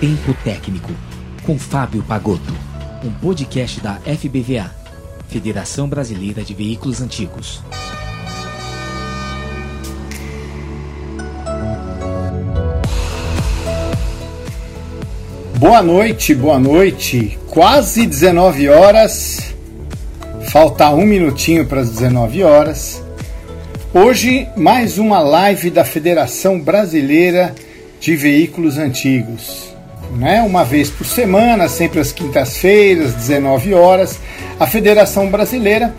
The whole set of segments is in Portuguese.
Tempo Técnico, com Fábio Pagotto, um podcast da FBVA, Federação Brasileira de Veículos Antigos. Boa noite, boa noite. Quase 19 horas. Falta um minutinho para as 19 horas. Hoje, mais uma live da Federação Brasileira de Veículos Antigos né? uma vez por semana, sempre às quintas-feiras, 19 horas. A Federação Brasileira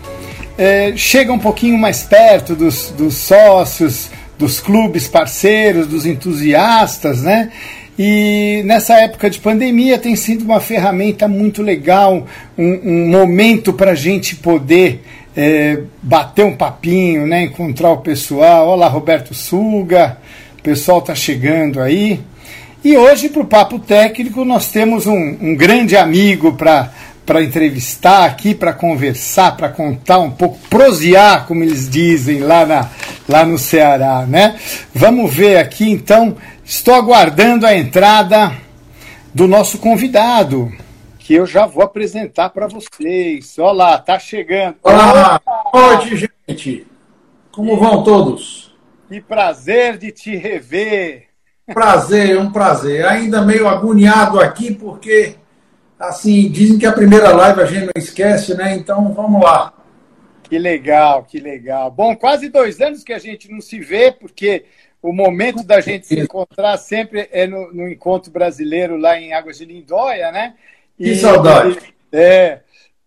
é, chega um pouquinho mais perto dos, dos sócios, dos clubes parceiros, dos entusiastas, né? E nessa época de pandemia tem sido uma ferramenta muito legal, um, um momento para a gente poder é, bater um papinho, né? encontrar o pessoal. Olá, Roberto Suga, o pessoal está chegando aí. E hoje, para o Papo Técnico, nós temos um, um grande amigo para para entrevistar aqui, para conversar, para contar um pouco, prosear, como eles dizem lá, na, lá no Ceará, né? Vamos ver aqui, então, estou aguardando a entrada do nosso convidado, que eu já vou apresentar para vocês. Olha lá, tá chegando. Olá, boa noite, gente. Como vão todos? Que prazer de te rever. Prazer, um prazer. Ainda meio agoniado aqui, porque, assim, dizem que a primeira live a gente não esquece, né? Então, vamos lá. Que legal, que legal. Bom, quase dois anos que a gente não se vê, porque o momento da gente se encontrar sempre é no, no encontro brasileiro lá em Águas de Lindóia, né? E, que saudade. É.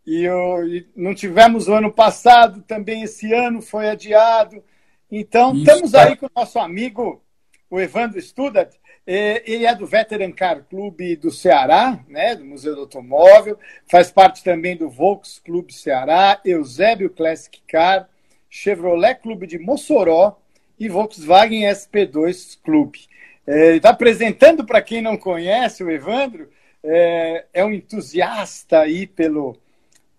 E, eu, e não tivemos o ano passado, também esse ano foi adiado. Então, Isso, estamos aí com o nosso amigo o Evandro Studat, ele é do Veteran Car Club do Ceará, né, do Museu do Automóvel, faz parte também do Volks Clube Ceará, Eusébio Classic Car, Chevrolet Clube de Mossoró e Volkswagen SP2 Clube. Está é, apresentando para quem não conhece o Evandro, é, é, um entusiasta aí pelo,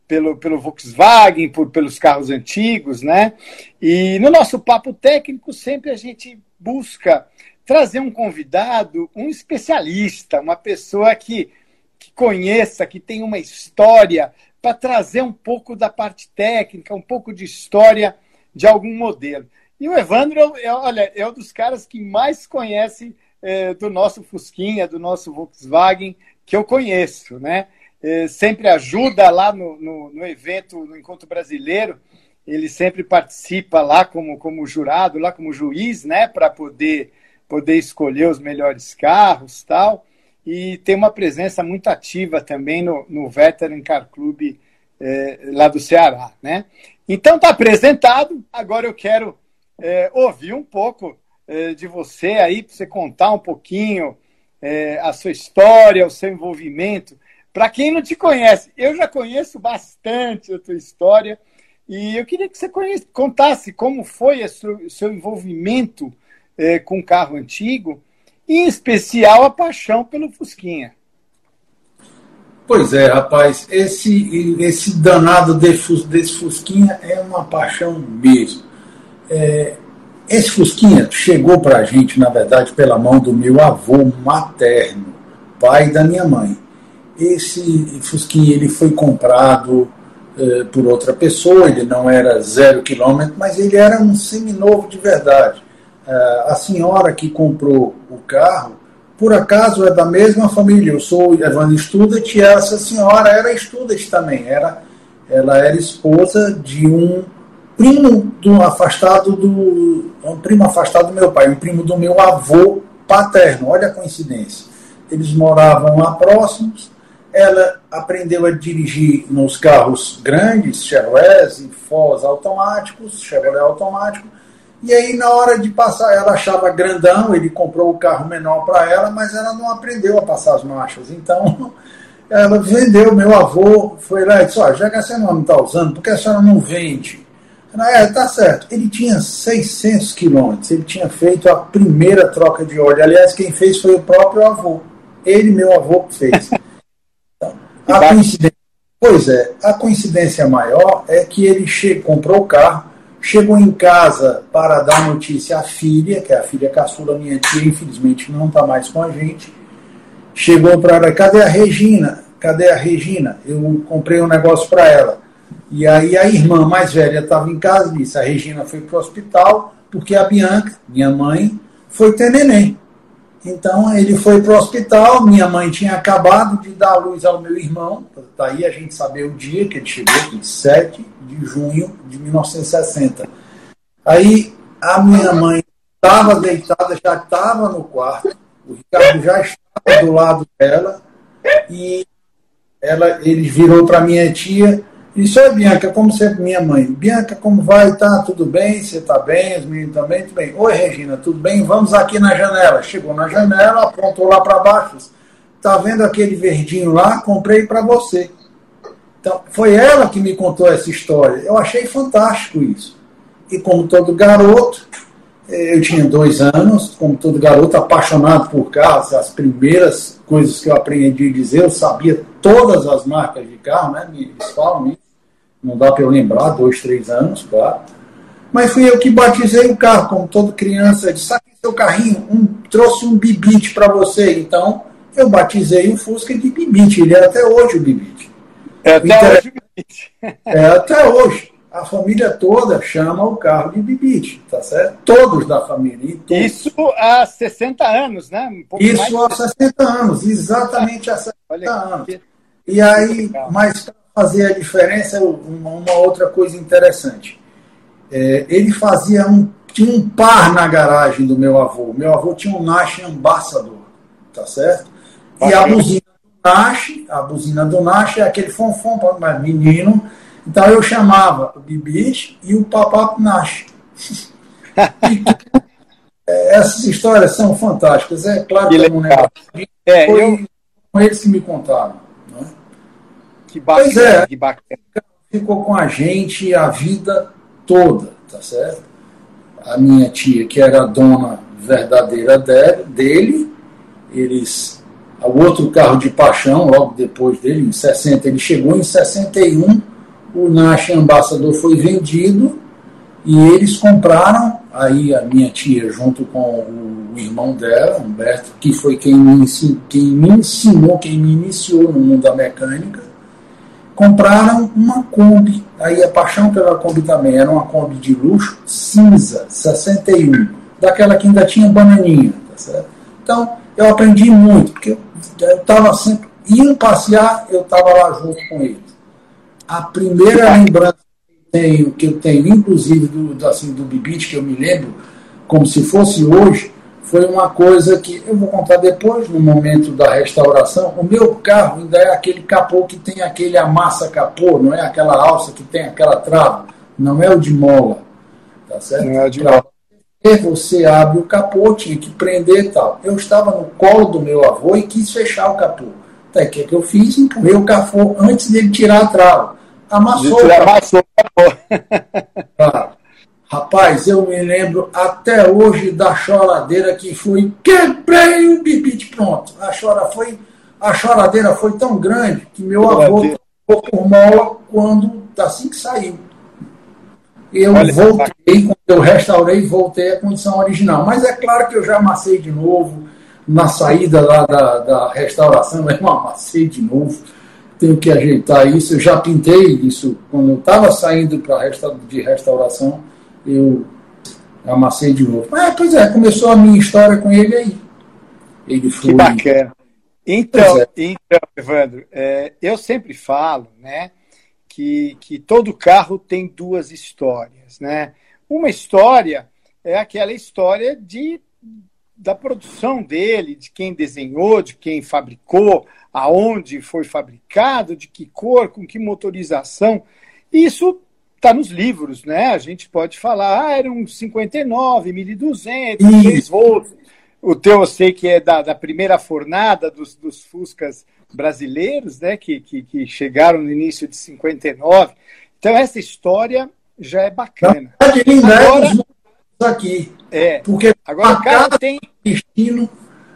pelo, pelo Volkswagen, por, pelos carros antigos, né? E no nosso papo técnico sempre a gente busca trazer um convidado, um especialista, uma pessoa que, que conheça, que tem uma história, para trazer um pouco da parte técnica, um pouco de história de algum modelo. E o Evandro, é, olha, é um dos caras que mais conhece é, do nosso Fusquinha, do nosso Volkswagen, que eu conheço, né? Sempre ajuda lá no, no, no, evento, no Encontro Brasileiro, ele sempre participa lá como, como jurado, lá como juiz, né? Para poder poder escolher os melhores carros tal. E tem uma presença muito ativa também no, no Veteran Car Club é, lá do Ceará. Né? Então está apresentado, agora eu quero é, ouvir um pouco é, de você aí, para você contar um pouquinho a sua história, o seu envolvimento. Para quem não te conhece, eu já conheço bastante a tua história e eu queria que você conhece, contasse como foi o seu envolvimento é, com carro antigo, em especial a paixão pelo Fusquinha. Pois é, rapaz, esse, esse danado desse, desse Fusquinha é uma paixão mesmo. É, esse Fusquinha chegou para a gente, na verdade, pela mão do meu avô materno, pai da minha mãe. Esse Fusquinha ele foi comprado é, por outra pessoa, ele não era zero quilômetro, mas ele era um seminovo de verdade. É, a senhora que comprou o carro, por acaso é da mesma família. Eu sou Evandro Studat e essa senhora era Studat também. Era, ela era esposa de um primo do afastado do um primo afastado do meu pai, um primo do meu avô paterno. Olha a coincidência. Eles moravam lá próximos. Ela aprendeu a dirigir nos carros grandes, Chevrolet Ford automáticos, Chevrolet automático e aí, na hora de passar, ela achava grandão, ele comprou o carro menor para ela, mas ela não aprendeu a passar as marchas. Então, ela vendeu. Meu avô foi lá e disse: Ó, já que a senhora não está usando, por que a senhora não vende? É, tá certo. Ele tinha 600 quilômetros, ele tinha feito a primeira troca de óleo. Aliás, quem fez foi o próprio avô. Ele, meu avô, fez. Então, a coincidência, pois é, a coincidência maior é que ele che comprou o carro chegou em casa para dar notícia à filha, que é a filha caçula minha tia, infelizmente não está mais com a gente. Chegou para ela, cadê a Regina? Cadê a Regina? Eu comprei um negócio para ela. E aí a irmã mais velha estava em casa e disse, a Regina foi para o hospital porque a Bianca, minha mãe, foi ter neném. Então ele foi para o hospital, minha mãe tinha acabado de dar a luz ao meu irmão, daí a gente saber o dia que ele chegou, 27 de junho de 1960. Aí a minha mãe estava deitada, já estava no quarto, o Ricardo já estava do lado dela, e ela, ele virou para minha tia isso é Bianca, como sempre minha mãe. Bianca, como vai? Tá tudo bem? Você tá bem? Os meninos também? Tudo bem. Oi, Regina, tudo bem? Vamos aqui na janela. Chegou na janela, apontou lá para baixo. Tá vendo aquele verdinho lá? Comprei para você. Então, foi ela que me contou essa história. Eu achei fantástico isso. E como todo garoto, eu tinha dois anos, como todo garoto apaixonado por carros, as primeiras coisas que eu aprendi a dizer, eu sabia todas as marcas de carro, né? Eles falam isso não dá para eu lembrar, dois, três anos, claro. Mas fui eu que batizei o carro, como toda criança, disse, sabe seu carrinho, um, trouxe um bibite para você, então eu batizei o Fusca de bibite, ele é até hoje o bibite. É até então, hoje o bibite. É até hoje. A família toda chama o carro de bibite, tá certo? Todos da família. Todos. Isso há 60 anos, né? Um Isso há 60 anos, exatamente há 60 Olha anos. Que... E aí, mas fazer a diferença, uma, uma outra coisa interessante. É, ele fazia um, tinha um par na garagem do meu avô. Meu avô tinha um Nash Ambassador, tá certo? E a buzina do Nash, a buzina do Nash é aquele fonfon para menino. Então eu chamava o Bibis e o Papapo Nash. É, essas histórias são fantásticas. É claro que, que é um negócio. É, foi eu... com eles que me contaram. Que bacana, pois é, que bacana. Ficou com a gente a vida toda, tá certo? A minha tia, que era a dona verdadeira dele, eles. O outro carro de paixão, logo depois dele, em 60, ele chegou em 61, o Nash Ambassador foi vendido e eles compraram, aí a minha tia, junto com o irmão dela, Humberto, que foi quem me, quem me ensinou, quem me iniciou no mundo da mecânica, compraram uma Kombi. Aí a paixão pela Kombi também era uma Kombi de luxo, cinza, 61, daquela que ainda tinha bananinha. Tá certo? Então, eu aprendi muito, porque eu estava sempre. Iam passear, eu estava lá junto com eles. A primeira lembrança que eu tenho, que eu tenho inclusive do, assim, do Bibite, que eu me lembro, como se fosse hoje, foi uma coisa que eu vou contar depois, no momento da restauração. O meu carro ainda é aquele capô que tem aquele amassa capô, não é aquela alça que tem aquela trava, não é o de mola. Tá certo? Não é o de mola. E você abre o capô, tinha que prender e tal. Eu estava no colo do meu avô e quis fechar o capô. Até que, que eu fiz? Empurrei o capô antes dele tirar a trava. Amassou. Amassou o capô. Claro. Rapaz, eu me lembro até hoje da choradeira que fui. Quebrei o bibite, pronto. A, chora foi, a choradeira foi tão grande que meu avô ficou por mola quando, assim que saiu. Eu Olha voltei, quando eu restaurei, voltei à condição original. Mas é claro que eu já amassei de novo. Na saída lá da, da restauração, eu amassei de novo. Tenho que ajeitar isso. Eu já pintei isso quando eu estava saindo pra resta de restauração eu amassei de novo. Ah, pois é, começou a minha história com ele aí. Ele foi. Que bacana. Então, é. então Evandro, é, eu sempre falo, né, que, que todo carro tem duas histórias, né? Uma história é aquela história de da produção dele, de quem desenhou, de quem fabricou, aonde foi fabricado, de que cor, com que motorização. Isso está nos livros, né? A gente pode falar, ah, era um 59, 1200, 6 volts. O teu eu sei que é da, da primeira fornada dos, dos Fuscas brasileiros, né? Que, que, que, chegaram no início de 59. Então, essa história já é bacana. Agora, aqui. É, porque agora o cara tem. Destino,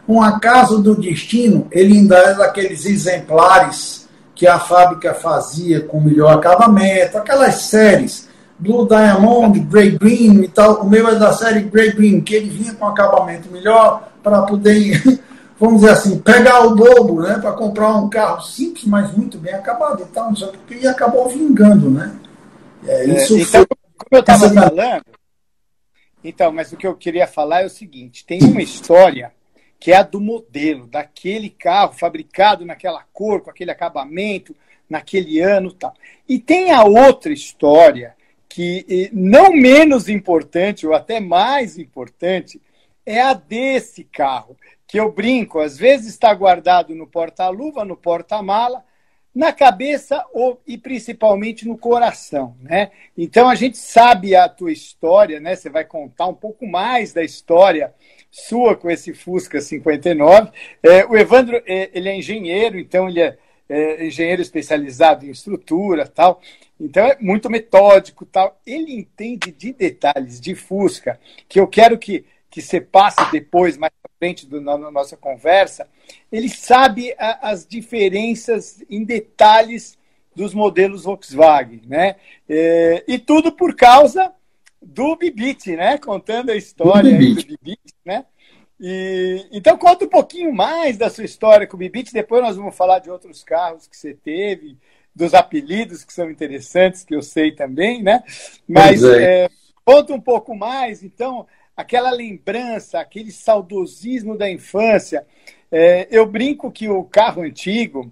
um acaso do destino, ele ainda é daqueles exemplares que a fábrica fazia com melhor acabamento, aquelas séries Blue Diamond, Grey Green e tal. O meu é da série Grey Green, que ele vinha com acabamento melhor para poder, vamos dizer assim, pegar o bobo, né? Para comprar um carro simples, mas muito bem acabado e tal, não sei o e acabou vingando, né? É, isso é, então, foi... como eu estava falando, então, mas o que eu queria falar é o seguinte: tem uma história que é a do modelo, daquele carro fabricado naquela cor, com aquele acabamento, naquele ano tal. E tem a outra história, que não menos importante, ou até mais importante, é a desse carro, que eu brinco, às vezes está guardado no porta-luva, no porta-mala, na cabeça ou, e principalmente no coração, né? Então a gente sabe a tua história, né? Você vai contar um pouco mais da história sua com esse Fusca 59. É, o Evandro, é, ele é engenheiro, então ele é, é, engenheiro especializado em estrutura, tal. Então é muito metódico, tal. Ele entende de detalhes de Fusca que eu quero que que você passe depois mais frente do, na nossa conversa. Ele sabe a, as diferenças em detalhes dos modelos Volkswagen, né? É, e tudo por causa do Bibit, né? Contando a história do Bibit, né? E, então conta um pouquinho mais da sua história com o Bibit, depois nós vamos falar de outros carros que você teve, dos apelidos que são interessantes, que eu sei também, né? Mas é. É, conta um pouco mais, então, aquela lembrança, aquele saudosismo da infância. É, eu brinco que o carro antigo,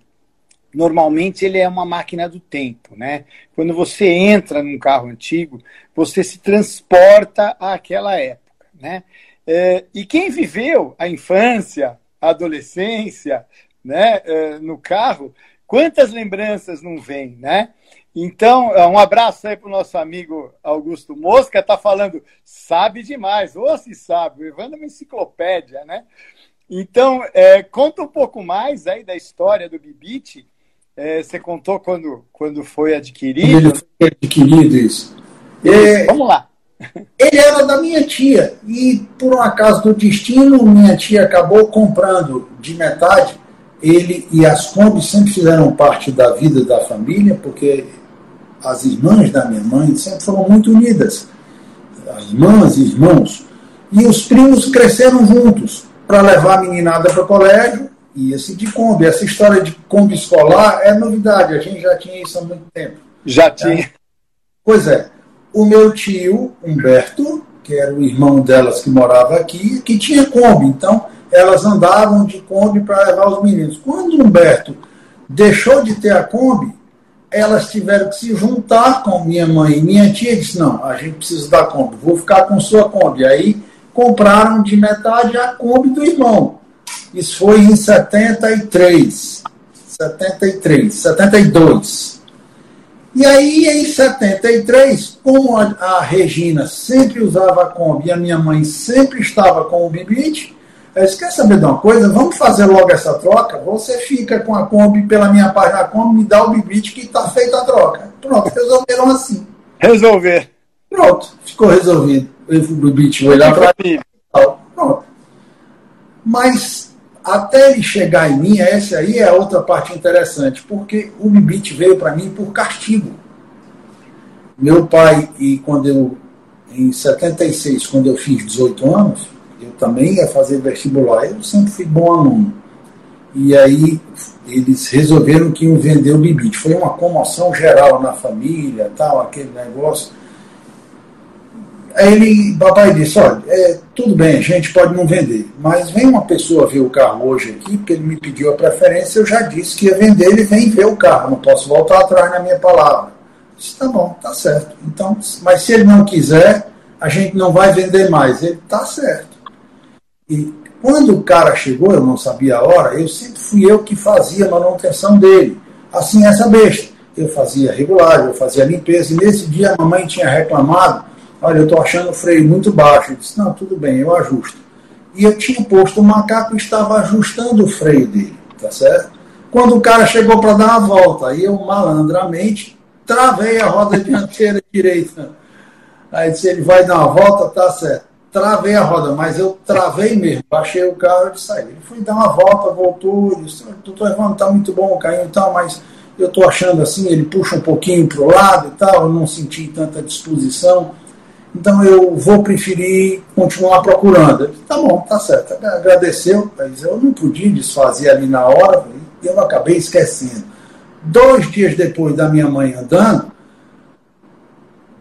normalmente ele é uma máquina do tempo, né? Quando você entra num carro antigo, você se transporta àquela época, né? É, e quem viveu a infância, a adolescência, né, é, no carro, quantas lembranças não vem, né? Então, um abraço aí para o nosso amigo Augusto Mosca, está falando, sabe demais, ou se sabe, o Evandro é uma enciclopédia, né? Então, é, conta um pouco mais aí da história do Bibite, é, você contou quando, quando foi adquirido. Quando foi adquirido, isso. É, Vamos lá. Ele era da minha tia, e por um acaso do destino, minha tia acabou comprando de metade. Ele e as Kombi sempre fizeram parte da vida da família, porque as irmãs da minha mãe sempre foram muito unidas. As irmãs e irmãos. E os primos cresceram juntos para levar a meninada para o colégio ia-se de Kombi. Essa história de Kombi escolar é novidade, a gente já tinha isso há muito tempo. Já tinha. É. Pois é. O meu tio, Humberto, que era o irmão delas que morava aqui, que tinha Kombi. Então, elas andavam de Kombi para levar os meninos. Quando Humberto deixou de ter a Kombi, elas tiveram que se juntar com minha mãe e minha tia disse, não, a gente precisa da Kombi, vou ficar com sua Kombi. Aí compraram de metade a Kombi do irmão. Isso foi em 73. 73, 72. E aí, em 73, como a, a Regina sempre usava a Kombi e a minha mãe sempre estava com o Bibite, eu disse, quer saber de uma coisa? Vamos fazer logo essa troca? Você fica com a Kombi pela minha página Kombi, me dá o Bibite que está feita a troca. Pronto, resolveram assim. Resolver. Pronto, ficou resolvido. O Bibite olhar para mim. Pronto. Mas até ele chegar em mim, essa aí é a outra parte interessante, porque o Bibit veio para mim por castigo. Meu pai, e quando eu, em 76, quando eu fiz 18 anos, também ia fazer vestibular. Eu sempre fui bom aluno. E aí eles resolveram que iam vender o Bibit. Foi uma comoção geral na família, tal, aquele negócio. Aí ele, papai disse, olha, é, tudo bem, a gente pode não vender, mas vem uma pessoa ver o carro hoje aqui, porque ele me pediu a preferência, eu já disse que ia vender, ele vem ver o carro, não posso voltar atrás na minha palavra. Disse, tá bom, tá certo. Então, mas se ele não quiser, a gente não vai vender mais. Ele, tá certo. E quando o cara chegou, eu não sabia a hora, eu sempre fui eu que fazia a manutenção dele. Assim, essa besta. Eu fazia regular, eu fazia limpeza, e nesse dia a mamãe tinha reclamado Olha, eu estou achando o freio muito baixo. Ele disse, não, tudo bem, eu ajusto. E eu tinha posto o macaco e estava ajustando o freio dele, tá certo? Quando o cara chegou para dar uma volta, aí eu malandramente travei a roda dianteira direita. Aí disse, ele vai dar uma volta, tá certo. Travei a roda, mas eu travei mesmo, baixei o carro e saí. Ele foi dar uma volta, voltou, disse, doutor Evandro, tá muito bom o carrinho e tal, mas eu estou achando assim, ele puxa um pouquinho para o lado e tal, eu não senti tanta disposição, então eu vou preferir continuar procurando. Disse, tá bom, tá certo. Agradeceu, mas eu não podia desfazer ali na hora, e eu acabei esquecendo. Dois dias depois da minha mãe andando,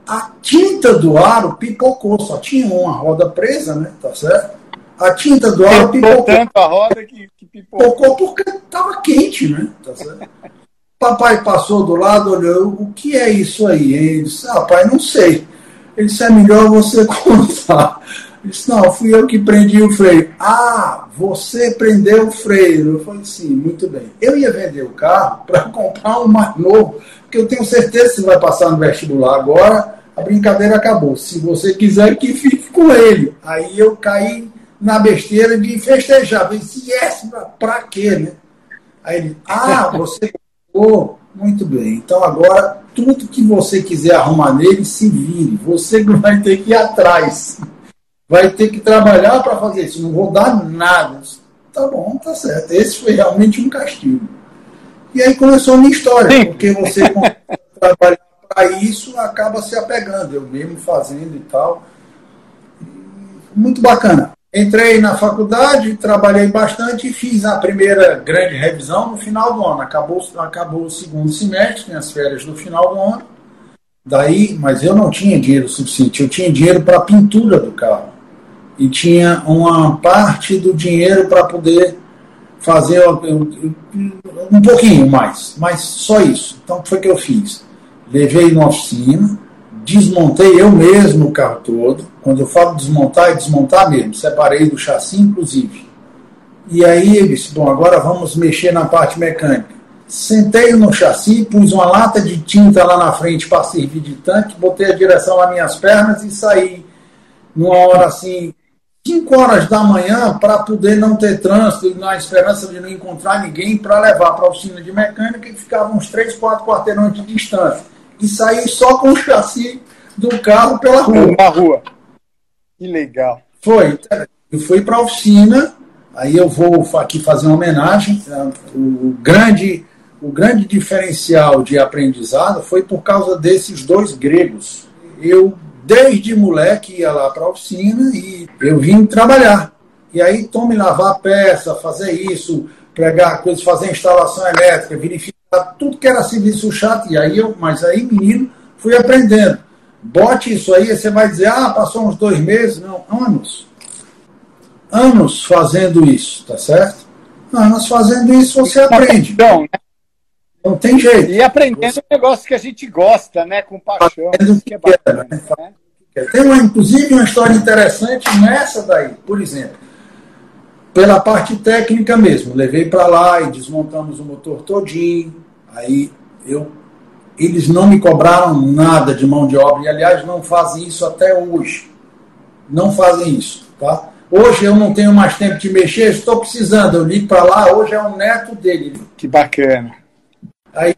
a tinta do aro pipocou, só tinha uma roda presa, né? Tá certo? A tinta do aro pipocou. tanto a roda que, que pipocou. porque estava quente, né? Tá certo? Papai passou do lado, olhou, o que é isso aí? Ele disse, ah, pai, não sei. Ele disse, é melhor você contar. Ele disse, não, fui eu que prendi o freio. Ah, você prendeu o freio. Eu falei, sim, muito bem. Eu ia vender o carro para comprar um mais novo, porque eu tenho certeza que você vai passar no vestibular agora, a brincadeira acabou. Se você quiser que fique com ele. Aí eu caí na besteira de festejar. Disse, yes, para quê, né? Aí ele, ah, você Oh, muito bem. Então agora tudo que você quiser arrumar nele, se vire. Você vai ter que ir atrás. Vai ter que trabalhar para fazer isso. Não vou dar nada. Tá bom, tá certo. Esse foi realmente um castigo. E aí começou a minha história, Sim. porque você trabalhar para isso acaba se apegando. Eu mesmo fazendo e tal. Muito bacana. Entrei na faculdade, trabalhei bastante e fiz a primeira grande revisão no final do ano. Acabou, acabou o segundo semestre, tem as férias no final do ano. Daí, mas eu não tinha dinheiro suficiente, eu tinha dinheiro para a pintura do carro. E tinha uma parte do dinheiro para poder fazer um pouquinho mais, mas só isso. Então, foi o que eu fiz. Levei na oficina, desmontei eu mesmo o carro todo. Quando eu falo desmontar, é desmontar mesmo. Separei do chassi, inclusive. E aí eu disse: bom, agora vamos mexer na parte mecânica. Sentei no chassi, pus uma lata de tinta lá na frente para servir de tanque, botei a direção nas minhas pernas e saí numa hora assim, 5 horas da manhã, para poder não ter trânsito, na esperança de não encontrar ninguém, para levar para a oficina de mecânica e ficava uns 3, 4 quarteirões de distância e saí só com o chassi do carro pela rua. Na rua. Que legal. Foi. Eu fui para a oficina, aí eu vou aqui fazer uma homenagem. O grande, o grande diferencial de aprendizado foi por causa desses dois gregos. Eu, desde moleque, ia lá para a oficina e eu vim trabalhar. E aí, tome lavar peça, fazer isso, pregar coisas, fazer instalação elétrica, verificar tudo que era serviço chato. E aí eu, mas aí, menino, fui aprendendo. Bote isso aí, você vai dizer, ah, passou uns dois meses. Não, anos. Anos fazendo isso, tá certo? Anos fazendo isso, você aprende. Então, né? Não tem jeito. E aprendendo um negócio que a gente gosta, né? Com paixão. Que é bacana, né? Tem, uma, inclusive, uma história interessante nessa daí. Por exemplo, pela parte técnica mesmo. Levei para lá e desmontamos o motor todinho. Aí eu, eles não me cobraram nada de mão de obra e aliás não fazem isso até hoje. Não fazem isso, tá? Hoje eu não tenho mais tempo de mexer, estou precisando. Eu ligo para lá, hoje é o neto dele. Que bacana. Aí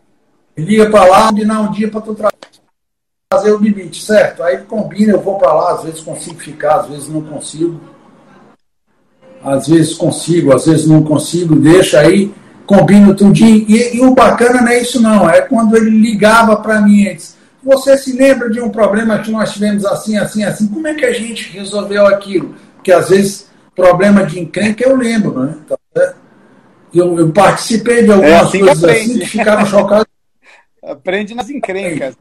liga para lá, combinar um dia para tu fazer o limite, certo? Aí combina, eu vou para lá, às vezes consigo ficar, às vezes não consigo às vezes consigo, às vezes não consigo, deixa aí, combino tudinho. E, e o bacana não é isso não, é quando ele ligava para mim antes. Você se lembra de um problema que nós tivemos assim, assim, assim? Como é que a gente resolveu aquilo? Porque às vezes problema de encrenca eu lembro, né? Tá eu, eu, participei de algumas é assim coisas assim que ficaram chocados. Aprende nas encrencas.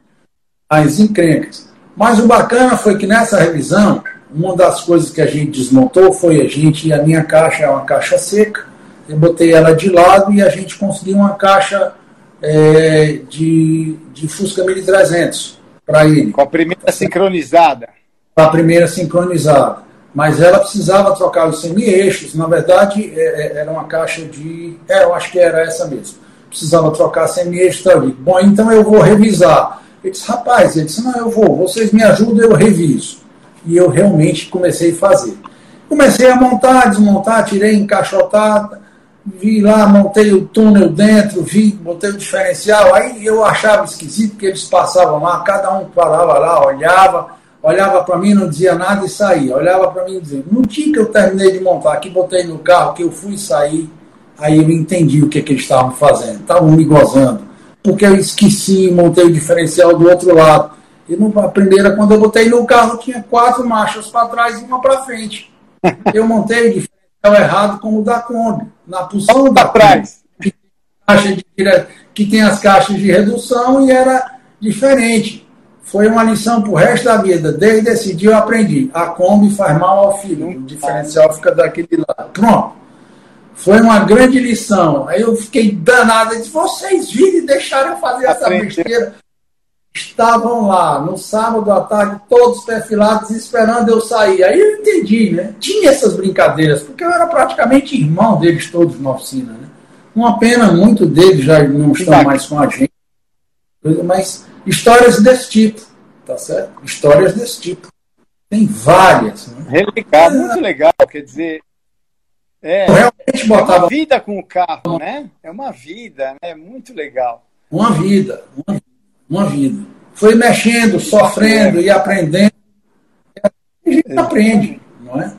As encrencas. Mas o bacana foi que nessa revisão uma das coisas que a gente desmontou foi a gente, a minha caixa é uma caixa seca, eu botei ela de lado e a gente conseguiu uma caixa é, de, de Fusca 1300 para ele. Com a primeira sincronizada. Com a primeira sincronizada. Mas ela precisava trocar os semi-eixos, na verdade é, é era uma caixa de. É, eu acho que era essa mesmo. Precisava trocar semi-eixos. Bom, então eu vou revisar. Ele disse, rapaz, ele disse, não, eu vou, vocês me ajudam, eu reviso e eu realmente comecei a fazer. Comecei a montar, desmontar, tirei encaixotada, vi lá, montei o túnel dentro, vi, botei o diferencial, aí eu achava esquisito que eles passavam lá, cada um parava lá, olhava, olhava para mim, não dizia nada e saía, olhava para mim e dizia, no dia que eu terminei de montar, que botei no carro, que eu fui sair, aí eu entendi o que, que eles estavam fazendo, estavam me gozando, porque eu esqueci montei o diferencial do outro lado. E no, a primeira, quando eu botei no carro, tinha quatro marchas para trás e uma para frente. Eu montei o diferencial errado como o da Kombi, na posição da trás. Que tem as caixas de redução e era diferente. Foi uma lição para o resto da vida. Desde esse dia eu aprendi. A Kombi faz mal ao filho. O diferencial fica daquele lado. Pronto. Foi uma grande lição. Aí eu fiquei danado. Eu disse, vocês viram e deixaram eu fazer essa besteira. Estavam lá no sábado à tarde, todos perfilados, esperando eu sair. Aí eu entendi, né? Tinha essas brincadeiras, porque eu era praticamente irmão deles todos na oficina. Né? Uma pena, muito deles já não estão mais com a gente. Mas histórias desse tipo, tá certo? Histórias desse tipo. Tem várias. Né? Legal, muito legal. Quer dizer, é, realmente botava... é uma vida com o carro, né? É uma vida, né? É muito legal. Uma vida, uma, uma vida. Foi mexendo, sofrendo e aprendendo. A gente aprende, não é?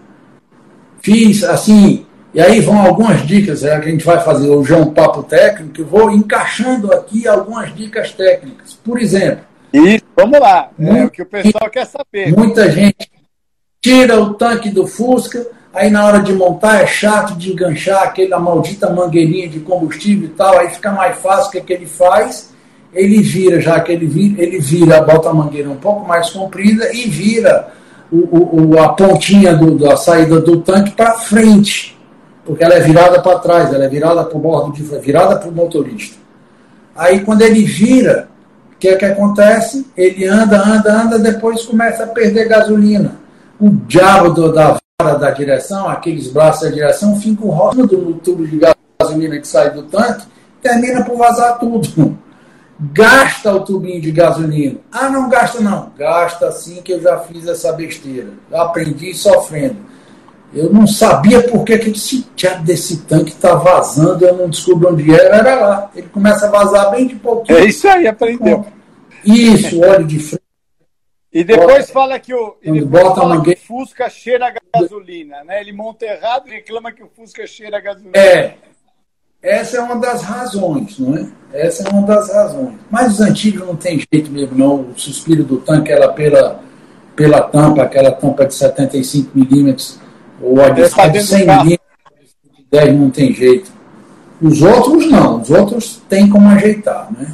Fiz assim, e aí vão algumas dicas, é, que a gente vai fazer hoje é um papo técnico, eu vou encaixando aqui algumas dicas técnicas. Por exemplo. Isso, vamos lá, é o que o pessoal quer saber. Muita gente tira o tanque do Fusca, Aí na hora de montar é chato de enganchar aquela maldita mangueirinha de combustível e tal, aí fica mais fácil. O que, é que ele faz? Ele vira, já que ele vira, ele vira, bota a mangueira um pouco mais comprida e vira o, o, a pontinha do, da saída do tanque para frente, porque ela é virada para trás, ela é virada para o bordo, de, virada para o motorista. Aí quando ele vira, o que é que acontece? Ele anda, anda, anda, depois começa a perder gasolina. O diabo do, da da direção, aqueles braços da direção, ficam rodando no tubo de gasolina que sai do tanque, termina por vazar tudo. Gasta o tubinho de gasolina. Ah, não gasta não. Gasta sim que eu já fiz essa besteira. Eu aprendi sofrendo. Eu não sabia por que esse desse tanque está vazando, eu não descubro onde era, era lá. Ele começa a vazar bem de pouquinho. É isso aí, aprendeu. Isso, óleo de freio e depois fala que o, ele bota fala que Fusca cheira a gasolina, né? Ele monta errado e reclama que o Fusca cheira a gasolina. É. Essa é uma das razões, não é? Essa é uma das razões. Mas os antigos não tem jeito mesmo, não. O suspiro do tanque era pela, pela tampa, aquela tampa de 75 milímetros, ou a de 100 milímetros, 10 não tem jeito. Os outros não, os outros tem como ajeitar, né?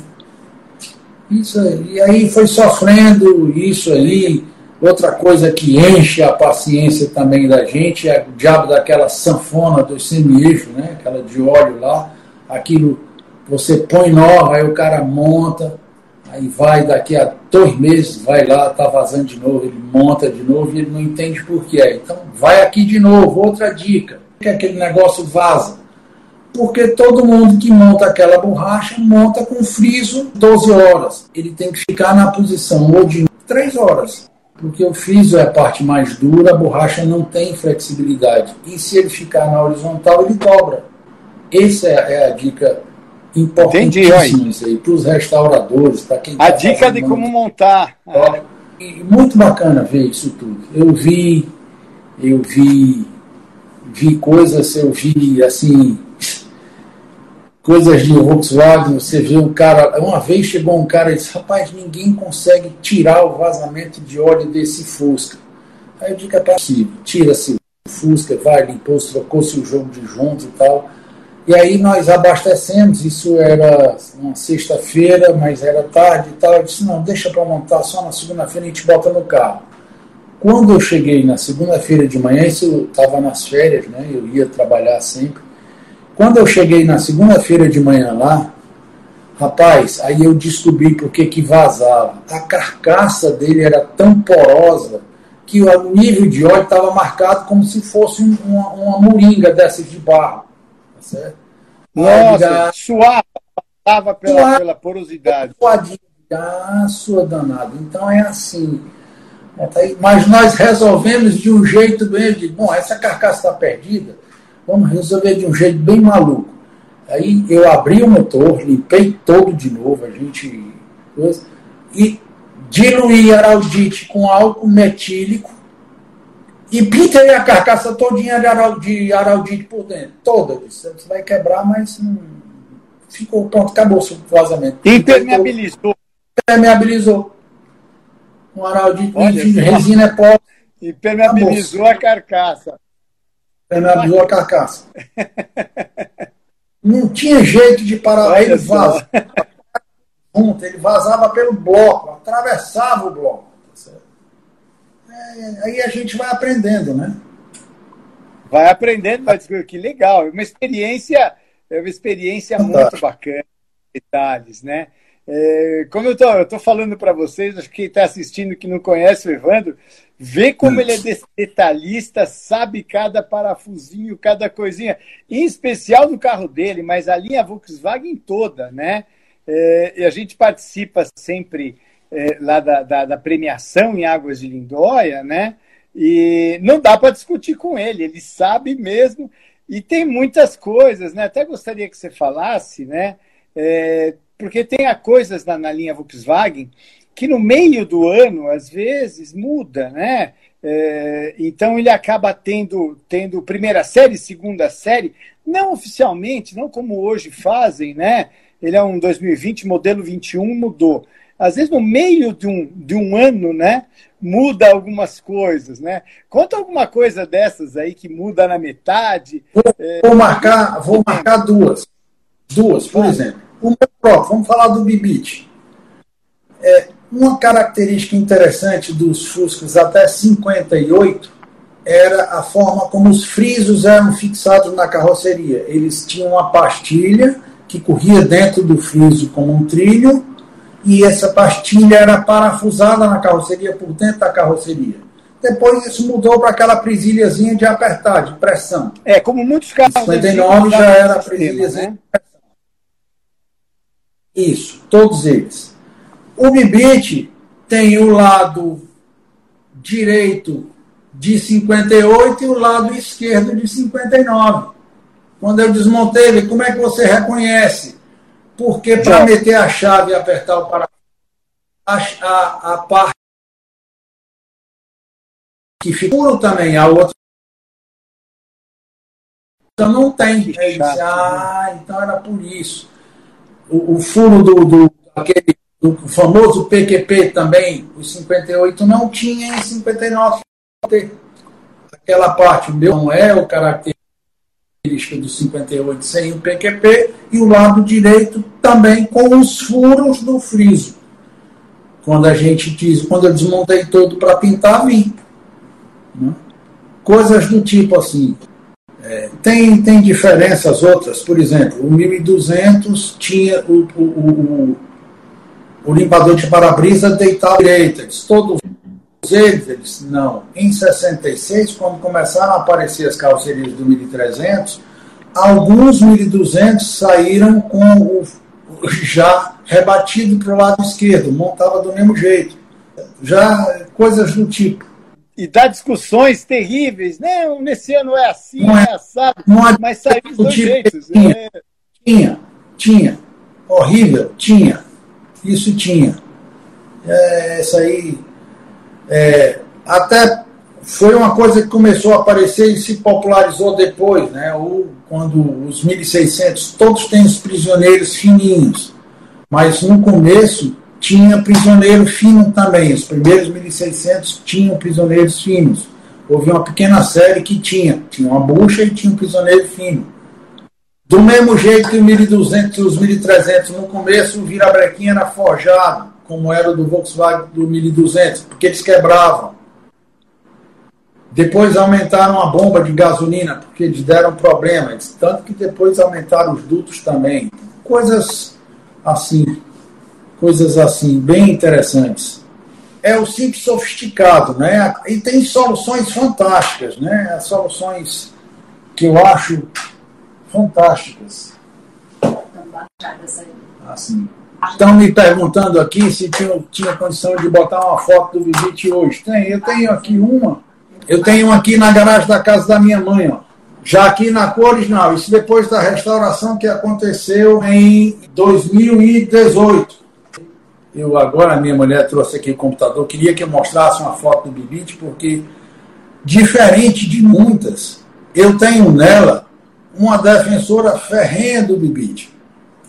Isso aí. E aí foi sofrendo isso ali. Outra coisa que enche a paciência também da gente é o diabo daquela sanfona do semi-eixo, né? aquela de óleo lá. Aquilo você põe nova, aí o cara monta, aí vai daqui a dois meses, vai lá, tá vazando de novo, ele monta de novo e ele não entende por que é. Então vai aqui de novo, outra dica. Que aquele negócio vaza porque todo mundo que monta aquela borracha monta com friso 12 horas. Ele tem que ficar na posição ou de 3 horas, porque o friso é a parte mais dura, a borracha não tem flexibilidade. E se ele ficar na horizontal, ele dobra. Essa é, é a dica importantíssima para os restauradores, para quem A tá dica de como montar. Muito bacana ver isso tudo. Eu vi, eu vi, vi coisas, eu vi assim coisas de Volkswagen, você vê um cara. Uma vez chegou um cara e disse: Rapaz, ninguém consegue tirar o vazamento de óleo desse Fusca. Aí eu digo: É possível, tira-se o Fusca, vai, limpou, trocou-se o jogo de junto e tal. E aí nós abastecemos, isso era uma sexta-feira, mas era tarde e tal. Eu disse: Não, deixa para montar só na segunda-feira a gente bota no carro. Quando eu cheguei na segunda-feira de manhã, isso estava nas férias, né? Eu ia trabalhar sempre. Quando eu cheguei na segunda-feira de manhã lá, rapaz, aí eu descobri por que que vazava. A carcaça dele era tão porosa que o nível de óleo estava marcado como se fosse uma, uma moringa dessas de barro. Tá certo? Nossa, suava, passava pela, suava, pela porosidade. Suadinho de aço danado. Então é assim. Mas nós resolvemos de um jeito de, bom, essa carcaça está perdida, Vamos resolver de um jeito bem maluco. Aí eu abri o motor, limpei todo de novo, a gente. E diluí araldite com álcool metílico e pintei a carcaça todinha de, araldite, de araldite por dentro. Toda. Você vai quebrar, mas não ficou pronto, acabou o vazamento. Impermeabilizou. Impermeabilizou. Um aral de, resina é pó. Impermeabilizou a carcaça. Impermeabilizou a carcaça. Não tinha jeito de parar Olha ele vazar. Ele vazava pelo bloco, atravessava o bloco. É, aí a gente vai aprendendo, né? Vai aprendendo, mas que legal. É uma experiência, é uma experiência muito bacana. Detalhes, né? É, como eu tô, tô falando para vocês, acho que quem está assistindo que não conhece o Evandro, vê como ele é detalhista, sabe cada parafusinho, cada coisinha, em especial no carro dele, mas a linha Volkswagen toda, né? É, e a gente participa sempre é, lá da, da, da, premiação em Águas de Lindóia, né? E não dá para discutir com ele, ele sabe mesmo. E tem muitas coisas, né? Até gostaria que você falasse, né? É, porque tem coisas na, na, linha Volkswagen que no meio do ano, às vezes, muda, né? É, então ele acaba tendo, tendo primeira série, segunda série, não oficialmente, não como hoje fazem, né? Ele é um 2020, modelo 21, mudou às vezes no meio de um, de um ano, né, muda algumas coisas, né? Conta alguma coisa dessas aí que muda na metade. Vou, é... vou marcar, vou marcar duas. Duas, por exemplo. O próprio, vamos falar do Bibit. É, uma característica interessante dos Fuscas até 58 era a forma como os frisos eram fixados na carroceria. Eles tinham uma pastilha que corria dentro do friso como um trilho e essa pastilha era parafusada na carroceria, por dentro da carroceria. Depois isso mudou para aquela presilhazinha de apertar, de pressão. É, como muitos carros. Em 59 já era a presilhazinha né? de pressão. Isso, todos eles. O Bibit tem o lado direito de 58 e o lado esquerdo de 59. Quando eu desmontei ele, como é que você reconhece? Porque para meter a chave e apertar o parafuso, a, a, a parte que ficou também, a outra. Então não tem. Disse, ah, então era por isso. O, o furo do, do, aquele, do famoso PQP também, o 58, não tinha em 59. Aquela parte, meu não é o característico característica do 58 sem o PQP e o lado direito também com os furos do friso. Quando a gente diz, quando eu desmontei todo para pintar, vim. Né? Coisas do tipo assim. É, tem, tem diferenças outras, por exemplo, o 1200 tinha o, o, o, o limpador de para-brisa deitado à direita, todos eles, eles não. Em 66, quando começaram a aparecer as carrocerias do 1300, alguns 1200 saíram com o, já rebatido para o lado esquerdo, montava do mesmo jeito. Já coisas do tipo. E dá discussões terríveis, né? Nesse ano é assim, não é, é assado, não é, mas saiu dos dois tipo, jeitos. Tinha, é... tinha, tinha. Horrível, tinha. Isso tinha. É, isso aí é, até foi uma coisa que começou a aparecer e se popularizou depois, né? Quando os 1600, todos têm os prisioneiros fininhos, mas no começo tinha prisioneiro fino também. Os primeiros 1600 tinham prisioneiros finos. Houve uma pequena série que tinha, tinha uma bucha e tinha um prisioneiro fino. Do mesmo jeito que o 1200 e os 1300 no começo, o virabrequim era forjado como era o do Volkswagen do 1200, porque eles quebravam. Depois aumentaram a bomba de gasolina, porque eles deram problemas. Tanto que depois aumentaram os dutos também. Coisas assim, coisas assim, bem interessantes. É o simples sofisticado, né? E tem soluções fantásticas, né? Soluções que eu acho fantásticas. Assim. Estão me perguntando aqui se tinha, tinha condição de botar uma foto do Visite hoje. Tem, eu tenho aqui uma. Eu tenho aqui na garagem da casa da minha mãe, ó. Já aqui na cor original. Isso depois da restauração que aconteceu em 2018. Eu agora, minha mulher trouxe aqui o computador, queria que eu mostrasse uma foto do Bibite, porque, diferente de muitas, eu tenho nela uma defensora ferrenha do Bibite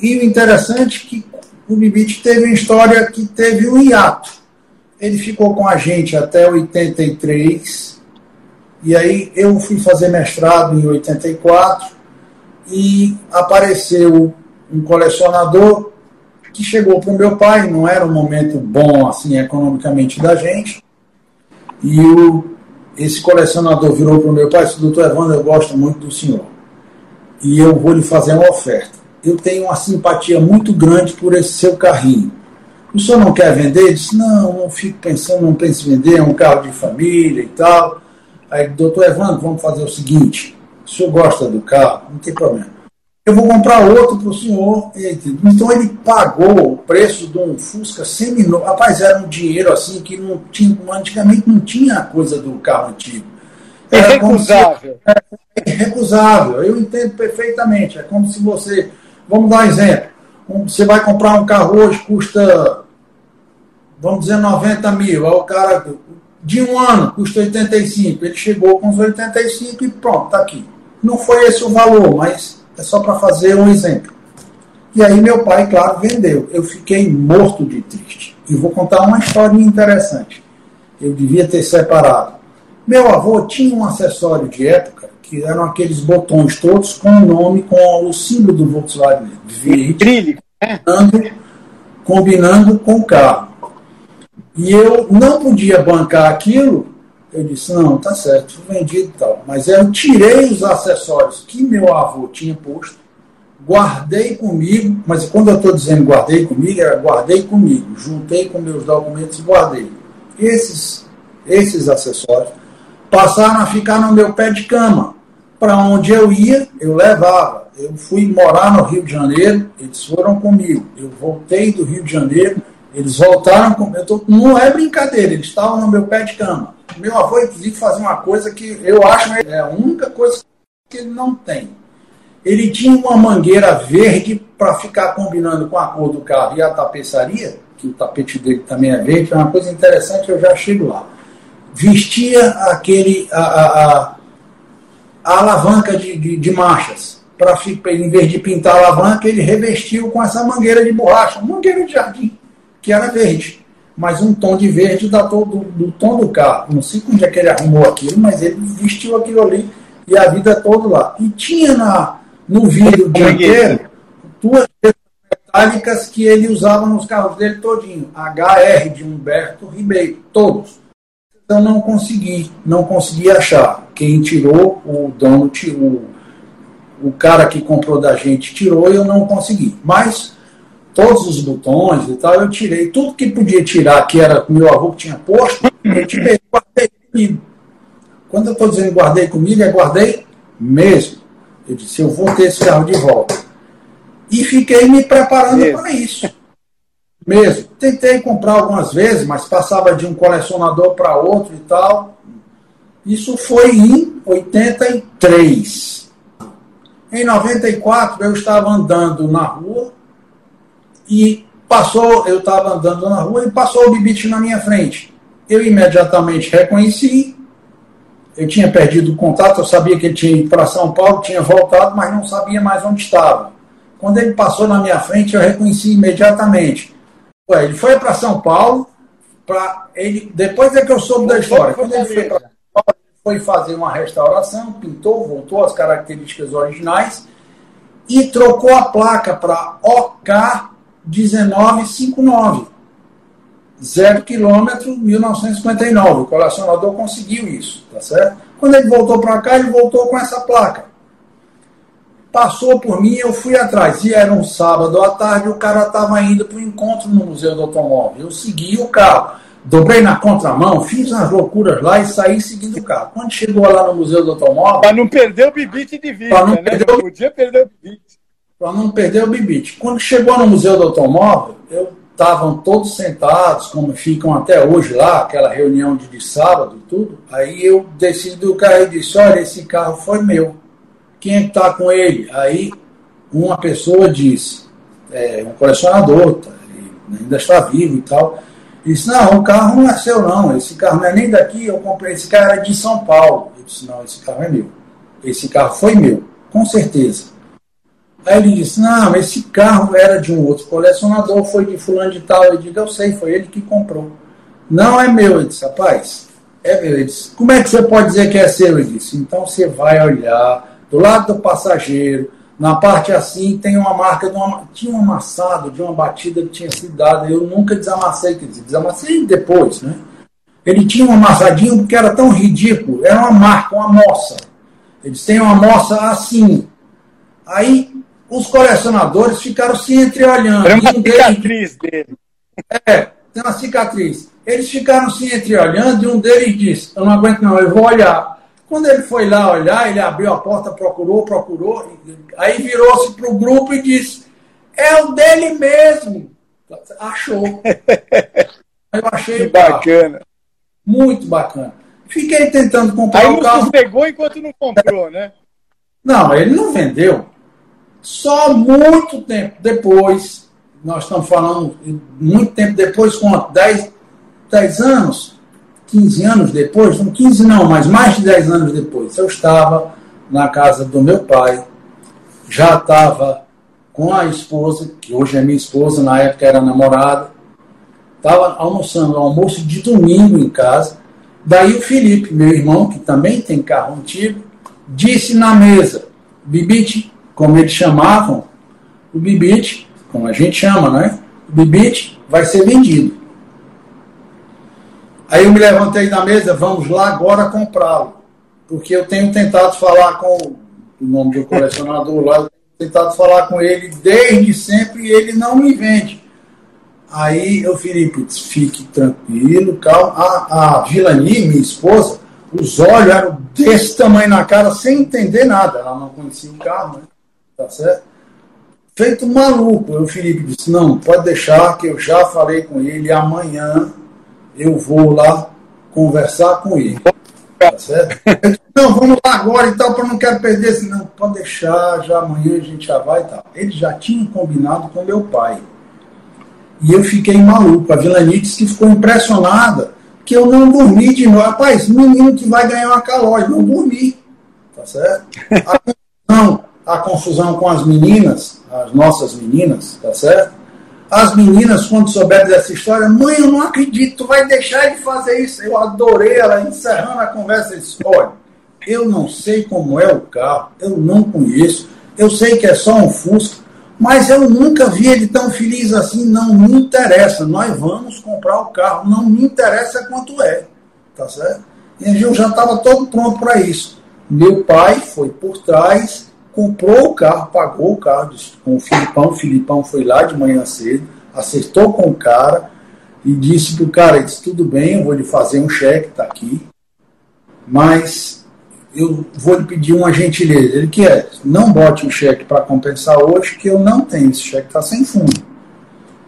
e o interessante é que o Bibite teve uma história que teve um hiato. Ele ficou com a gente até 83, e aí eu fui fazer mestrado em 84, e apareceu um colecionador que chegou para o meu pai, não era um momento bom assim economicamente da gente, e o, esse colecionador virou para o meu pai e disse, doutor Evandro, eu gosto muito do senhor, e eu vou lhe fazer uma oferta. Eu tenho uma simpatia muito grande por esse seu carrinho. O senhor não quer vender? Ele disse, não, não fico pensando, não penso em vender, é um carro de família e tal. Aí, doutor Evandro, vamos fazer o seguinte, o senhor gosta do carro? Não tem problema eu vou comprar outro para o senhor. Então ele pagou o preço de um Fusca seminovo. Rapaz, era um dinheiro assim que não tinha, antigamente não tinha a coisa do carro antigo. É recusável. É recusável, eu entendo perfeitamente. É como se você. Vamos dar um exemplo. Você vai comprar um carro hoje, custa, vamos dizer, 90 mil. Aí o cara, de um ano, custa 85. Ele chegou com os 85 e pronto, está aqui. Não foi esse o valor, mas é só para fazer um exemplo. E aí meu pai, claro, vendeu. Eu fiquei morto de triste. E vou contar uma história interessante. Eu devia ter separado. Meu avô tinha um acessório de época que eram aqueles botões todos com o nome, com o símbolo do Volkswagen verde, né? combinando, combinando com o carro. E eu não podia bancar aquilo eu disse, não, tá certo, fui vendido e tal. Mas eu tirei os acessórios que meu avô tinha posto, guardei comigo, mas quando eu estou dizendo guardei comigo, era guardei comigo, juntei com meus documentos e guardei. Esses, esses acessórios passaram a ficar no meu pé de cama. Para onde eu ia, eu levava. Eu fui morar no Rio de Janeiro, eles foram comigo. Eu voltei do Rio de Janeiro, eles voltaram comigo. Tô, não é brincadeira, eles estavam no meu pé de cama. Meu avô, inclusive, fazia uma coisa que eu acho é a única coisa que ele não tem. Ele tinha uma mangueira verde para ficar combinando com a cor do carro e a tapeçaria, que o tapete dele também é verde, é uma coisa interessante, eu já chego lá. Vestia aquele, a, a, a, a alavanca de, de, de marchas. Para em vez de pintar a alavanca, ele revestiu com essa mangueira de borracha, mangueira de jardim, que era verde mas um tom de verde da do, do, tom do carro. Não sei onde é que ele arrumou aquilo, mas ele vestiu aquilo ali e a vida toda lá. E tinha na, no vidro dianteiro duas metálicas que ele usava nos carros dele todinho. HR de Humberto Ribeiro, todos. Eu não consegui, não consegui achar. Quem tirou, o dono tirou, o cara que comprou da gente tirou e eu não consegui. Mas todos os botões e tal, eu tirei tudo que podia tirar, que era meu avô que tinha posto, eu tirei, guardei comigo. Quando eu estou dizendo guardei comigo, é guardei mesmo. Eu disse, eu vou ter esse carro de volta. E fiquei me preparando para isso. Mesmo. Tentei comprar algumas vezes, mas passava de um colecionador para outro e tal. Isso foi em 83. Em 94, eu estava andando na rua e passou, eu estava andando na rua e passou o bibite na minha frente. Eu imediatamente reconheci, eu tinha perdido o contato, eu sabia que ele tinha ido para São Paulo, tinha voltado, mas não sabia mais onde estava. Quando ele passou na minha frente, eu reconheci imediatamente. Ué, ele foi para São Paulo, pra, ele, depois é que eu soube da história. Quando ele foi para São Paulo, foi fazer uma restauração, pintou, voltou às características originais e trocou a placa para OK 1959. Zero quilômetro, 1959. O colecionador conseguiu isso, tá certo? Quando ele voltou para cá, ele voltou com essa placa. Passou por mim, eu fui atrás. E era um sábado à tarde, o cara estava indo para o encontro no Museu do Automóvel. Eu segui o carro. Dobrei na contramão, fiz umas loucuras lá e saí seguindo o carro. Quando chegou lá no Museu do Automóvel. Para não perder o bibite de vista, né? Não podia perder o bibite para não perder o bibite. Quando chegou no Museu do Automóvel, eu estavam todos sentados, como ficam até hoje lá, aquela reunião de, de sábado e tudo. Aí eu desci do carro e disse: Olha, esse carro foi meu. Quem é que está com ele? Aí uma pessoa disse: é, um colecionador, tá, ainda está vivo e tal. Disse: Não, o carro não é seu, não. Esse carro não é nem daqui. Eu comprei. Esse carro é de São Paulo. Eu disse: Não, esse carro é meu. Esse carro foi meu, com certeza. Aí ele disse, não, esse carro era de um outro colecionador, foi de fulano de tal. Eu digo, eu sei, foi ele que comprou. Não é meu. Eu disse, rapaz, é meu. Ele disse, como é que você pode dizer que é seu? Eu disse, então você vai olhar do lado do passageiro, na parte assim tem uma marca de uma, tinha um amassado de uma batida que tinha sido dada. Eu nunca desamassei, quer dizer, desamassei depois, né? Ele tinha um amassadinho porque era tão ridículo, era uma marca, uma moça. Eles têm uma moça assim. Aí os colecionadores ficaram se entreolhando. Era uma um cicatriz dele. É, tem uma cicatriz. Eles ficaram se entreolhando e um deles disse: Eu não aguento, não, eu vou olhar. Quando ele foi lá olhar, ele abriu a porta, procurou, procurou, aí virou-se para o grupo e disse: É o dele mesmo. Achou. Eu achei que bacana. Muito bacana. Fiquei tentando comprar aí o carro. Aí pegou enquanto não comprou, né? Não, ele não vendeu. Só muito tempo depois, nós estamos falando muito tempo depois, quanto? 10, 10 anos, 15 anos depois, não 15 não, mas mais de 10 anos depois, eu estava na casa do meu pai, já estava com a esposa, que hoje é minha esposa, na época era namorada, estava almoçando almoço de domingo em casa, daí o Felipe, meu irmão, que também tem carro antigo, disse na mesa, Bibite, como eles chamavam, o bibite, como a gente chama, né? O bibite vai ser vendido. Aí eu me levantei da mesa, vamos lá agora comprá-lo. Porque eu tenho tentado falar com o nome do colecionador lá, eu tenho tentado falar com ele desde sempre e ele não me vende. Aí eu, Felipe, fique tranquilo, calma. A, a Vilani, minha esposa, os olhos eram desse tamanho na cara, sem entender nada. Ela não conhecia o carro, né? Tá certo? Feito maluco. O Felipe disse: Não, pode deixar que eu já falei com ele. Amanhã eu vou lá conversar com ele. Tá certo? Não, vamos lá agora e tal, para não quero perder. Disse, não, pode deixar, já amanhã a gente já vai e tal. Ele já tinha combinado com meu pai. E eu fiquei maluco. A Vilani disse que ficou impressionada que eu não dormi de novo. Rapaz, menino que vai ganhar uma calóide, não dormi. Tá certo? A não a confusão com as meninas, as nossas meninas, tá certo? As meninas, quando souberam dessa história, mãe, eu não acredito, tu vai deixar de fazer isso. Eu adorei ela encerrando a conversa. Disse, olha, eu não sei como é o carro, eu não conheço, eu sei que é só um Fusca, mas eu nunca vi ele tão feliz assim, não me interessa. Nós vamos comprar o carro, não me interessa quanto é, tá certo? E eu já estava todo pronto para isso. Meu pai foi por trás comprou o carro, pagou o carro com o Filipão. O Filipão foi lá de manhã cedo, acertou com o cara e disse para o cara: disse, tudo bem, eu vou lhe fazer um cheque, está aqui, mas eu vou lhe pedir uma gentileza. Ele que é, não bote o cheque para compensar hoje, que eu não tenho, esse cheque está sem fundo.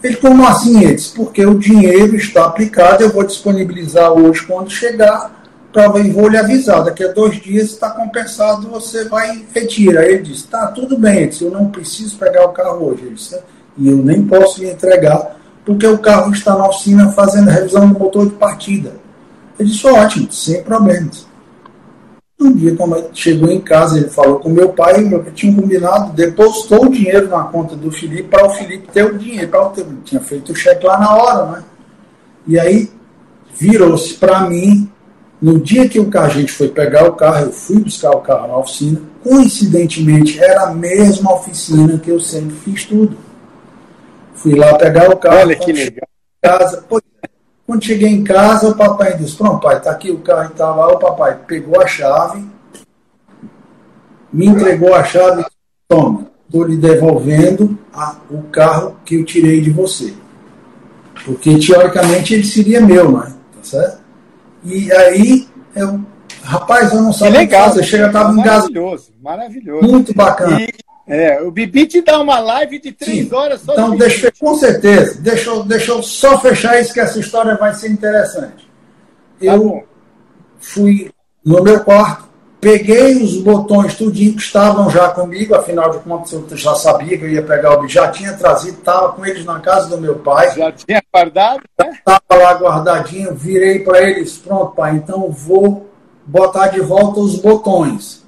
Ele, como assim? Ele disse, porque o dinheiro está aplicado, eu vou disponibilizar hoje quando chegar E vou lhe avisar, daqui a dois dias está compensado, você vai retira. Ele disse, tá, tudo bem, disse, eu não preciso pegar o carro hoje. Ele disse, e eu nem posso lhe entregar, porque o carro está na oficina fazendo revisão do motor de partida. Ele disse, ótimo, sem problemas. Um dia, quando chegou em casa, ele falou com meu pai, pai tinha combinado, depositou o dinheiro na conta do Felipe para o Felipe ter o dinheiro, para o ter, tinha feito o cheque lá na hora, né? E aí virou-se para mim no dia que o a gente foi pegar o carro, eu fui buscar o carro na oficina. Coincidentemente, era a mesma oficina que eu sempre fiz tudo. Fui lá pegar o carro. Olha que legal. Casa. Quando cheguei em casa, o papai disse: Pronto, pai, tá aqui o carro e tal. Aí o papai pegou a chave, me entregou a chave. Toma, estou lhe devolvendo a, o carro que eu tirei de você. Porque teoricamente ele seria meu, né? Tá certo? E aí, eu, rapaz, eu não sabia legal, fazer. Chega, estava em casa. Maravilhoso, maravilhoso. Muito bacana. E, é, o Bibi te dá uma live de três Sim. horas só Então, deixa, com certeza. Deixa eu, deixa eu só fechar isso, que essa história vai ser interessante. Tá eu fui no meu quarto, peguei os botões tudinho que estavam já comigo, afinal de contas eu já sabia que eu ia pegar o já tinha trazido, estava com eles na casa do meu pai. Já tinha guardado? Estava né? lá guardadinho, virei para eles, pronto pai, então vou botar de volta os botões.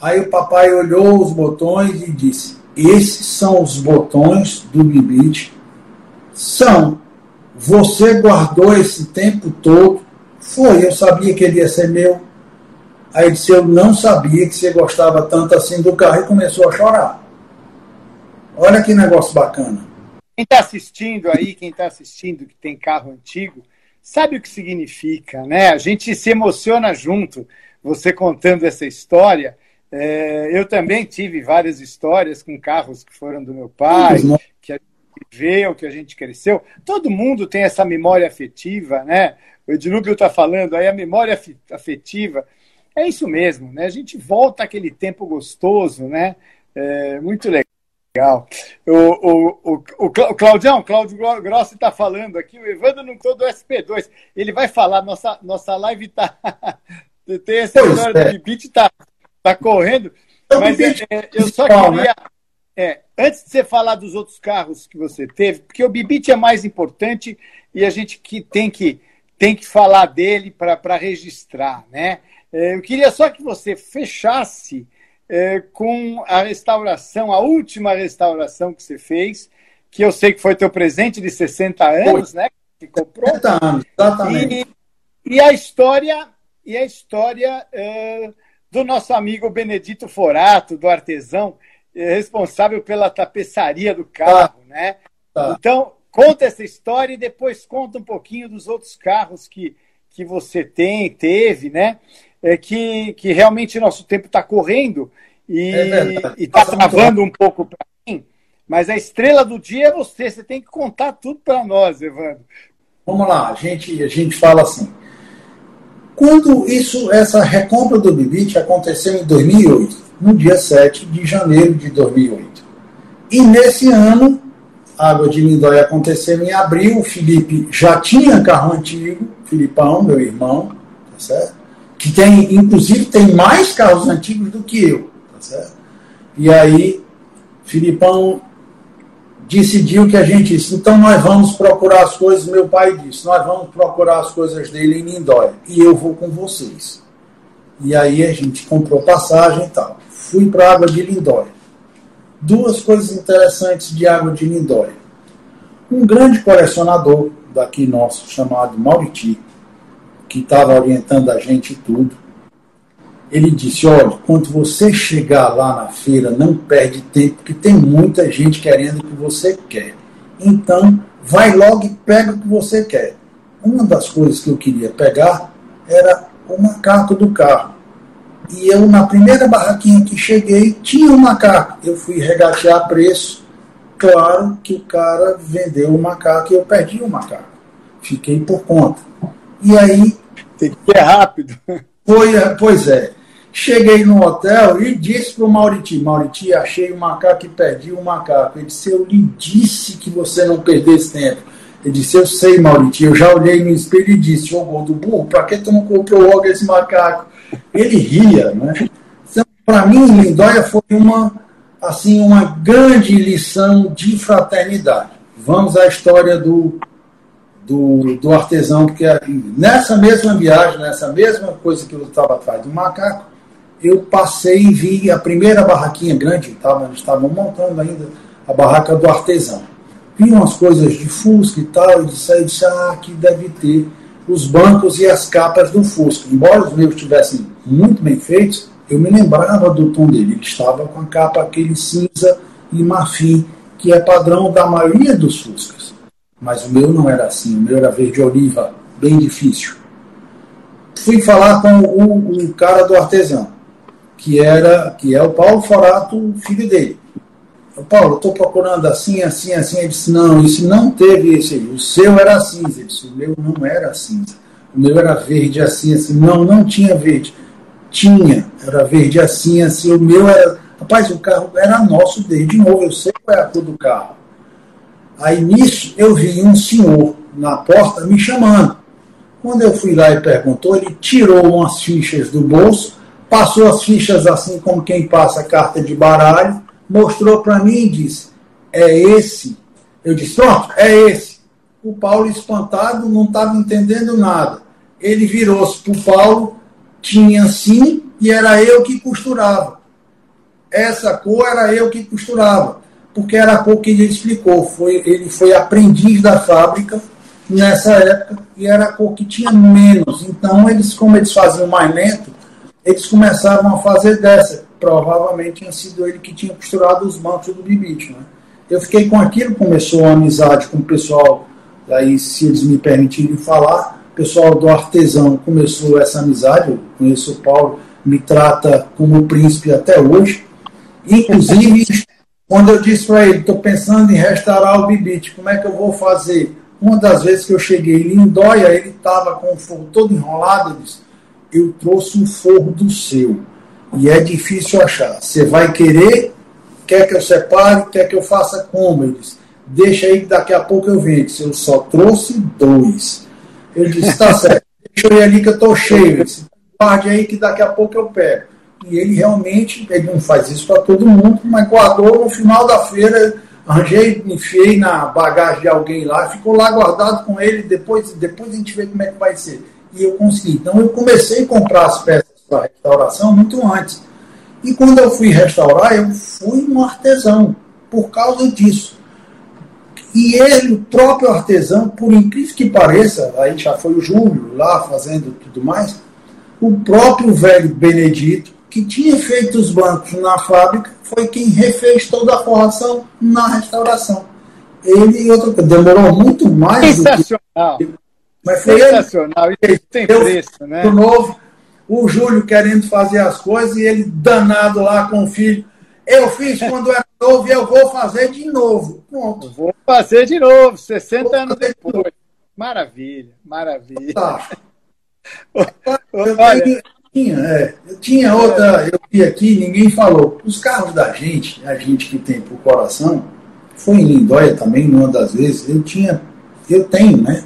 Aí o papai olhou os botões e disse, esses são os botões do Bibit. São. Você guardou esse tempo todo. Foi, eu sabia que ele ia ser meu. Aí ele disse, eu não sabia que você gostava tanto assim do carro e começou a chorar. Olha que negócio bacana. Quem está assistindo aí, quem está assistindo que tem carro antigo, sabe o que significa, né? A gente se emociona junto. Você contando essa história. É, eu também tive várias histórias com carros que foram do meu pai, que a gente viveu, que a gente cresceu. Todo mundo tem essa memória afetiva, né? O Edilúbio está falando aí, a memória afetiva. É isso mesmo, né? A gente volta àquele tempo gostoso, né? É, muito legal. O, o, o, o Claudião, Cláudio Grossi está falando aqui, o Evandro não todo do SP2. Ele vai falar, nossa, nossa live está. Tem essa história é. do Bibit, está Está correndo. Mas é, é, eu só queria. É, antes de você falar dos outros carros que você teve, porque o Bibit é mais importante e a gente que tem que, tem que falar dele para registrar. Né? É, eu queria só que você fechasse é, com a restauração, a última restauração que você fez, que eu sei que foi teu presente de 60 anos, foi. né? Comprou. 60 anos, exatamente. E, e, a história, e a história é, do nosso amigo Benedito Forato, do artesão, responsável pela tapeçaria do carro, tá. né? Tá. Então, conta essa história e depois conta um pouquinho dos outros carros que, que você tem, teve, né? É que, que realmente nosso tempo está correndo e é está travando um pouco para mim. Mas a estrela do dia é você, você tem que contar tudo para nós, Evandro. Vamos lá, a gente, a gente fala assim. Quando isso, essa recompra do Bibit aconteceu em 2008, no dia 7 de janeiro de 2008. E nesse ano, a Água de Lindóia aconteceu em abril, o Felipe já tinha carro antigo, Filipão, meu irmão, tá certo? Que tem, inclusive, tem mais carros antigos do que eu, tá certo? E aí, Filipão decidiu que a gente disse, então nós vamos procurar as coisas, meu pai disse, nós vamos procurar as coisas dele em Lindóia, e eu vou com vocês. E aí a gente comprou passagem e tal. Fui para a água de Lindóia. Duas coisas interessantes de água de Lindóia. Um grande colecionador daqui nosso, chamado Mauriti, que estava orientando a gente tudo, ele disse: olha, quando você chegar lá na feira, não perde tempo, porque tem muita gente querendo o que você quer. Então, vai logo e pega o que você quer. Uma das coisas que eu queria pegar era o macaco do carro. E eu, na primeira barraquinha que cheguei, tinha um macaco. Eu fui regatear preço. Claro que o cara vendeu o macaco e eu perdi o macaco. Fiquei por conta. E aí. Tem que ser rápido. Foi, pois é. Cheguei no hotel e disse para o Mauriti, Mauriti, achei o um macaco e perdi o um macaco. Ele disse, eu lhe disse que você não perdesse tempo. Ele disse, eu sei, Mauriti, eu já olhei no espelho e disse, ô gordo burro, para que tu não comprou logo esse macaco? Ele ria, né? Então, para mim, Lindóia foi uma, assim, uma grande lição de fraternidade. Vamos à história do, do, do artesão, porque nessa mesma viagem, nessa mesma coisa que eu estava atrás do macaco, eu passei e vi a primeira barraquinha grande, tava, estavam montando ainda a barraca do artesão. Vi umas coisas de Fusca e tal, e disse, aí disse, ah, aqui deve ter os bancos e as capas do Fusca. Embora os meus estivessem muito bem feitos, eu me lembrava do tom dele. Ele estava com a capa aquele cinza e marfim, que é padrão da maioria dos Fuscas. Mas o meu não era assim, o meu era verde oliva, bem difícil. Fui falar com o, o cara do artesão que era que é o Paulo Forato, filho dele. Eu, Paulo, estou procurando assim, assim, assim. Ele disse, não, isso não teve esse. O seu era cinza. Ele disse, o meu não era cinza. O meu era verde assim, assim. Não, não tinha verde. Tinha, era verde assim, assim. O meu era. Rapaz, o carro era nosso desde de novo. Eu sei qual é a cor do carro. Aí nisso eu vi um senhor na porta me chamando. Quando eu fui lá e perguntou, ele tirou umas fichas do bolso passou as fichas assim como quem passa carta de baralho, mostrou para mim e disse: É esse. Eu disse: Pronto, é esse. O Paulo, espantado, não estava entendendo nada. Ele virou-se para o Paulo, tinha sim, e era eu que costurava. essa cor era eu que costurava, porque era a cor que ele explicou. Foi, ele foi aprendiz da fábrica nessa época e era a cor que tinha menos. Então, eles, como eles faziam mais lento, eles começaram a fazer dessa. Provavelmente tinha sido ele que tinha costurado os mantos do Bibite. Né? Eu fiquei com aquilo, começou uma amizade com o pessoal, aí se eles me permitirem falar, o pessoal do artesão começou essa amizade, eu conheço o Paulo, me trata como príncipe até hoje. Inclusive, quando eu disse para ele, estou pensando em restaurar o Bibite, como é que eu vou fazer? Uma das vezes que eu cheguei em Lindóia, ele estava com o forro todo enrolado, eu disse, eu trouxe um forro do seu. E é difícil achar. Você vai querer, quer que eu separe, quer que eu faça como? Ele disse, deixa aí que daqui a pouco eu venho. Eu só trouxe dois. Ele disse, tá certo, deixa eu ir ali que eu estou cheio. Ele disse, guarde aí que daqui a pouco eu pego. E ele realmente, ele não faz isso para todo mundo, mas guardou no final da feira, arranjei, enfiei na bagagem de alguém lá, ficou lá guardado com ele, depois, depois a gente vê como é que vai ser. E eu consegui. Então eu comecei a comprar as peças para restauração muito antes. E quando eu fui restaurar, eu fui um artesão, por causa disso. E ele, o próprio artesão, por incrível que pareça, aí já foi o Júlio lá fazendo tudo mais, o próprio velho Benedito, que tinha feito os bancos na fábrica, foi quem refez toda a forração na restauração. Ele e outra coisa, demorou muito mais. Sensacional. Que... Mas foi Sensacional, ele, isso tem preço, né? novo, o Júlio querendo fazer as coisas e ele danado lá com o filho. Eu fiz quando era novo e eu vou fazer de novo. Pronto. Vou fazer de novo, 60 anos depois. De maravilha, maravilha. Tá. Eu, Olha, tinha, é, eu tinha outra, eu vi aqui, ninguém falou. Os carros da gente, a gente que tem por coração, foi em Lindóia também, numa das vezes, eu tinha, eu tenho, né?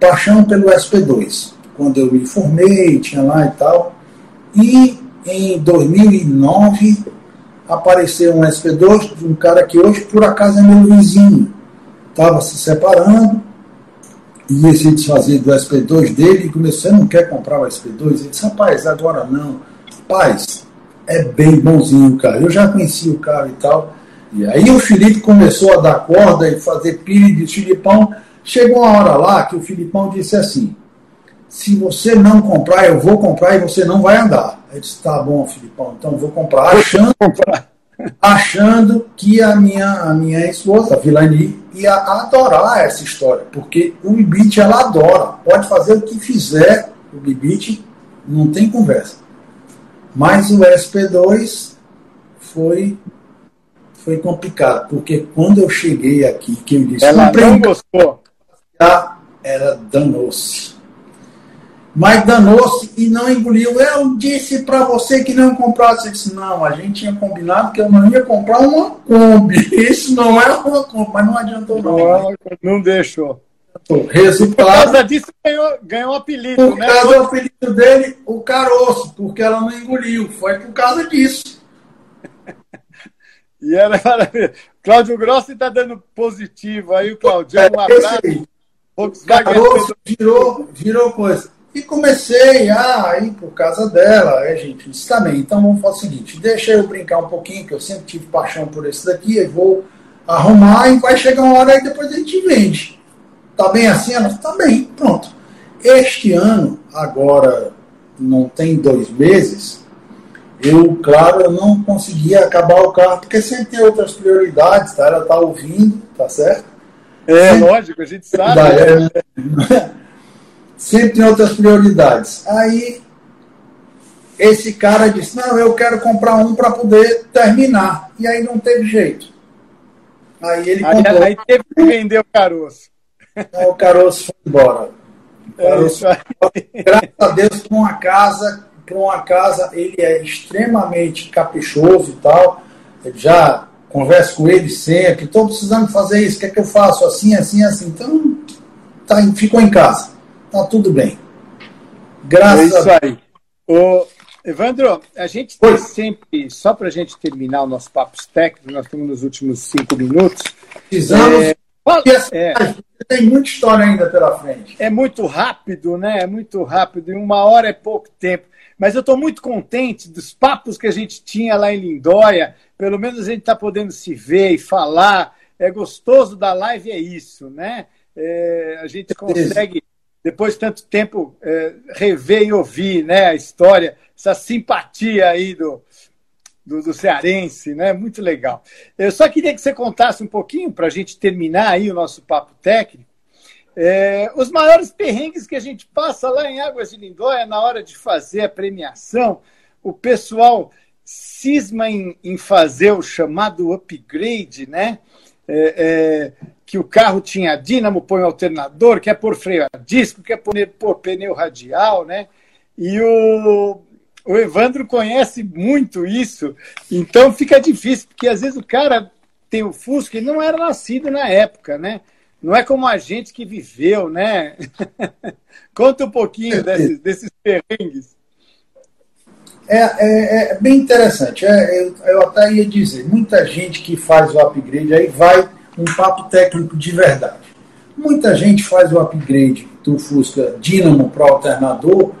Paixão pelo SP2. Quando eu me formei, tinha lá e tal. E em 2009 apareceu um SP2 de um cara que hoje por acaso é meu vizinho. Estava se separando, ia se desfazer do SP2 dele e começou, você não quer comprar o SP2? Ele disse, rapaz, agora não. Rapaz, é bem bonzinho o cara. Eu já conhecia o cara e tal. E aí o Felipe começou a dar corda e fazer pilha de Filipão. Chegou uma hora lá que o Filipão disse assim, se você não comprar, eu vou comprar e você não vai andar. Ele disse, tá bom, Filipão, então vou comprar. Achando, achando que a minha, a minha esposa, a Vilani, ia adorar essa história, porque o Bibit ela adora, pode fazer o que fizer, o Bibit não tem conversa. Mas o SP2 foi foi complicado, porque quando eu cheguei aqui, que eu disse, ela não gostou. Ela danou-se mas danou-se e não engoliu. Eu disse para você que não comprasse. Eu disse, não, a gente tinha combinado que eu não ia comprar uma Kombi. Isso não é uma Kombi, mas não adiantou não. Não, não deixou. Resultado, por causa disso ganhou, ganhou um apelido. Por né? causa do apelido dele, o caroço, porque ela não engoliu. Foi por causa disso. e era maravilhoso. Cláudio Grossi está dando positivo aí, o Claudio. Um abraço. Caroço virou, virou coisa. E comecei a ir por causa dela, é, gente, disse também. Então vamos fazer o seguinte: deixa eu brincar um pouquinho, que eu sempre tive paixão por esse daqui, eu vou arrumar e vai chegar uma hora aí depois a gente vende. Tá bem assim? Ela tá bem, pronto. Este ano, agora não tem dois meses, eu, claro, eu não conseguia acabar o carro, porque sempre tem outras prioridades, tá? Ela tá ouvindo, tá certo? É, lógico, a gente sabe. É, né? Sempre tem outras prioridades. Aí esse cara disse: Não, eu quero comprar um para poder terminar. E aí não teve jeito. Aí ele aí, comprou. Aí teve que vender o caroço. Então, o caroço foi embora. É caroço é Graças a Deus, para uma casa, para uma casa, ele é extremamente caprichoso e tal. Eu já converso com ele sempre, estou precisando fazer isso, o que é que eu faço? Assim, assim, assim. Então, tá, ficou em casa tá tudo bem. Graças é isso aí. Ô, Evandro, a gente tem sempre, só para a gente terminar o nosso papo técnico, nós estamos nos últimos cinco minutos. Precisamos, é... E é. tem muita história ainda pela frente. É muito rápido, né? É muito rápido. Em uma hora é pouco tempo. Mas eu estou muito contente dos papos que a gente tinha lá em Lindóia. Pelo menos a gente está podendo se ver e falar. É gostoso da live, é isso, né? É, a gente consegue, depois de tanto tempo, é, rever e ouvir né, a história, essa simpatia aí do, do, do, cearense, né? Muito legal. Eu só queria que você contasse um pouquinho, para a gente terminar aí o nosso papo técnico, é, os maiores perrengues que a gente passa lá em Águas de Lindóia na hora de fazer a premiação. O pessoal cisma em, em fazer o chamado upgrade, né? É, é, que o carro tinha dínamo, põe alternador, quer pôr freio a disco, quer pôr, pôr pneu radial, né? E o, o Evandro conhece muito isso, então fica difícil, porque às vezes o cara tem o Fusca e não era nascido na época, né? Não é como a gente que viveu, né? Conta um pouquinho desses, desses perrengues. É, é, é, bem interessante. É, eu, eu, até ia dizer, muita gente que faz o upgrade aí vai um papo técnico de verdade. Muita gente faz o upgrade do Fusca Dynamo para alternador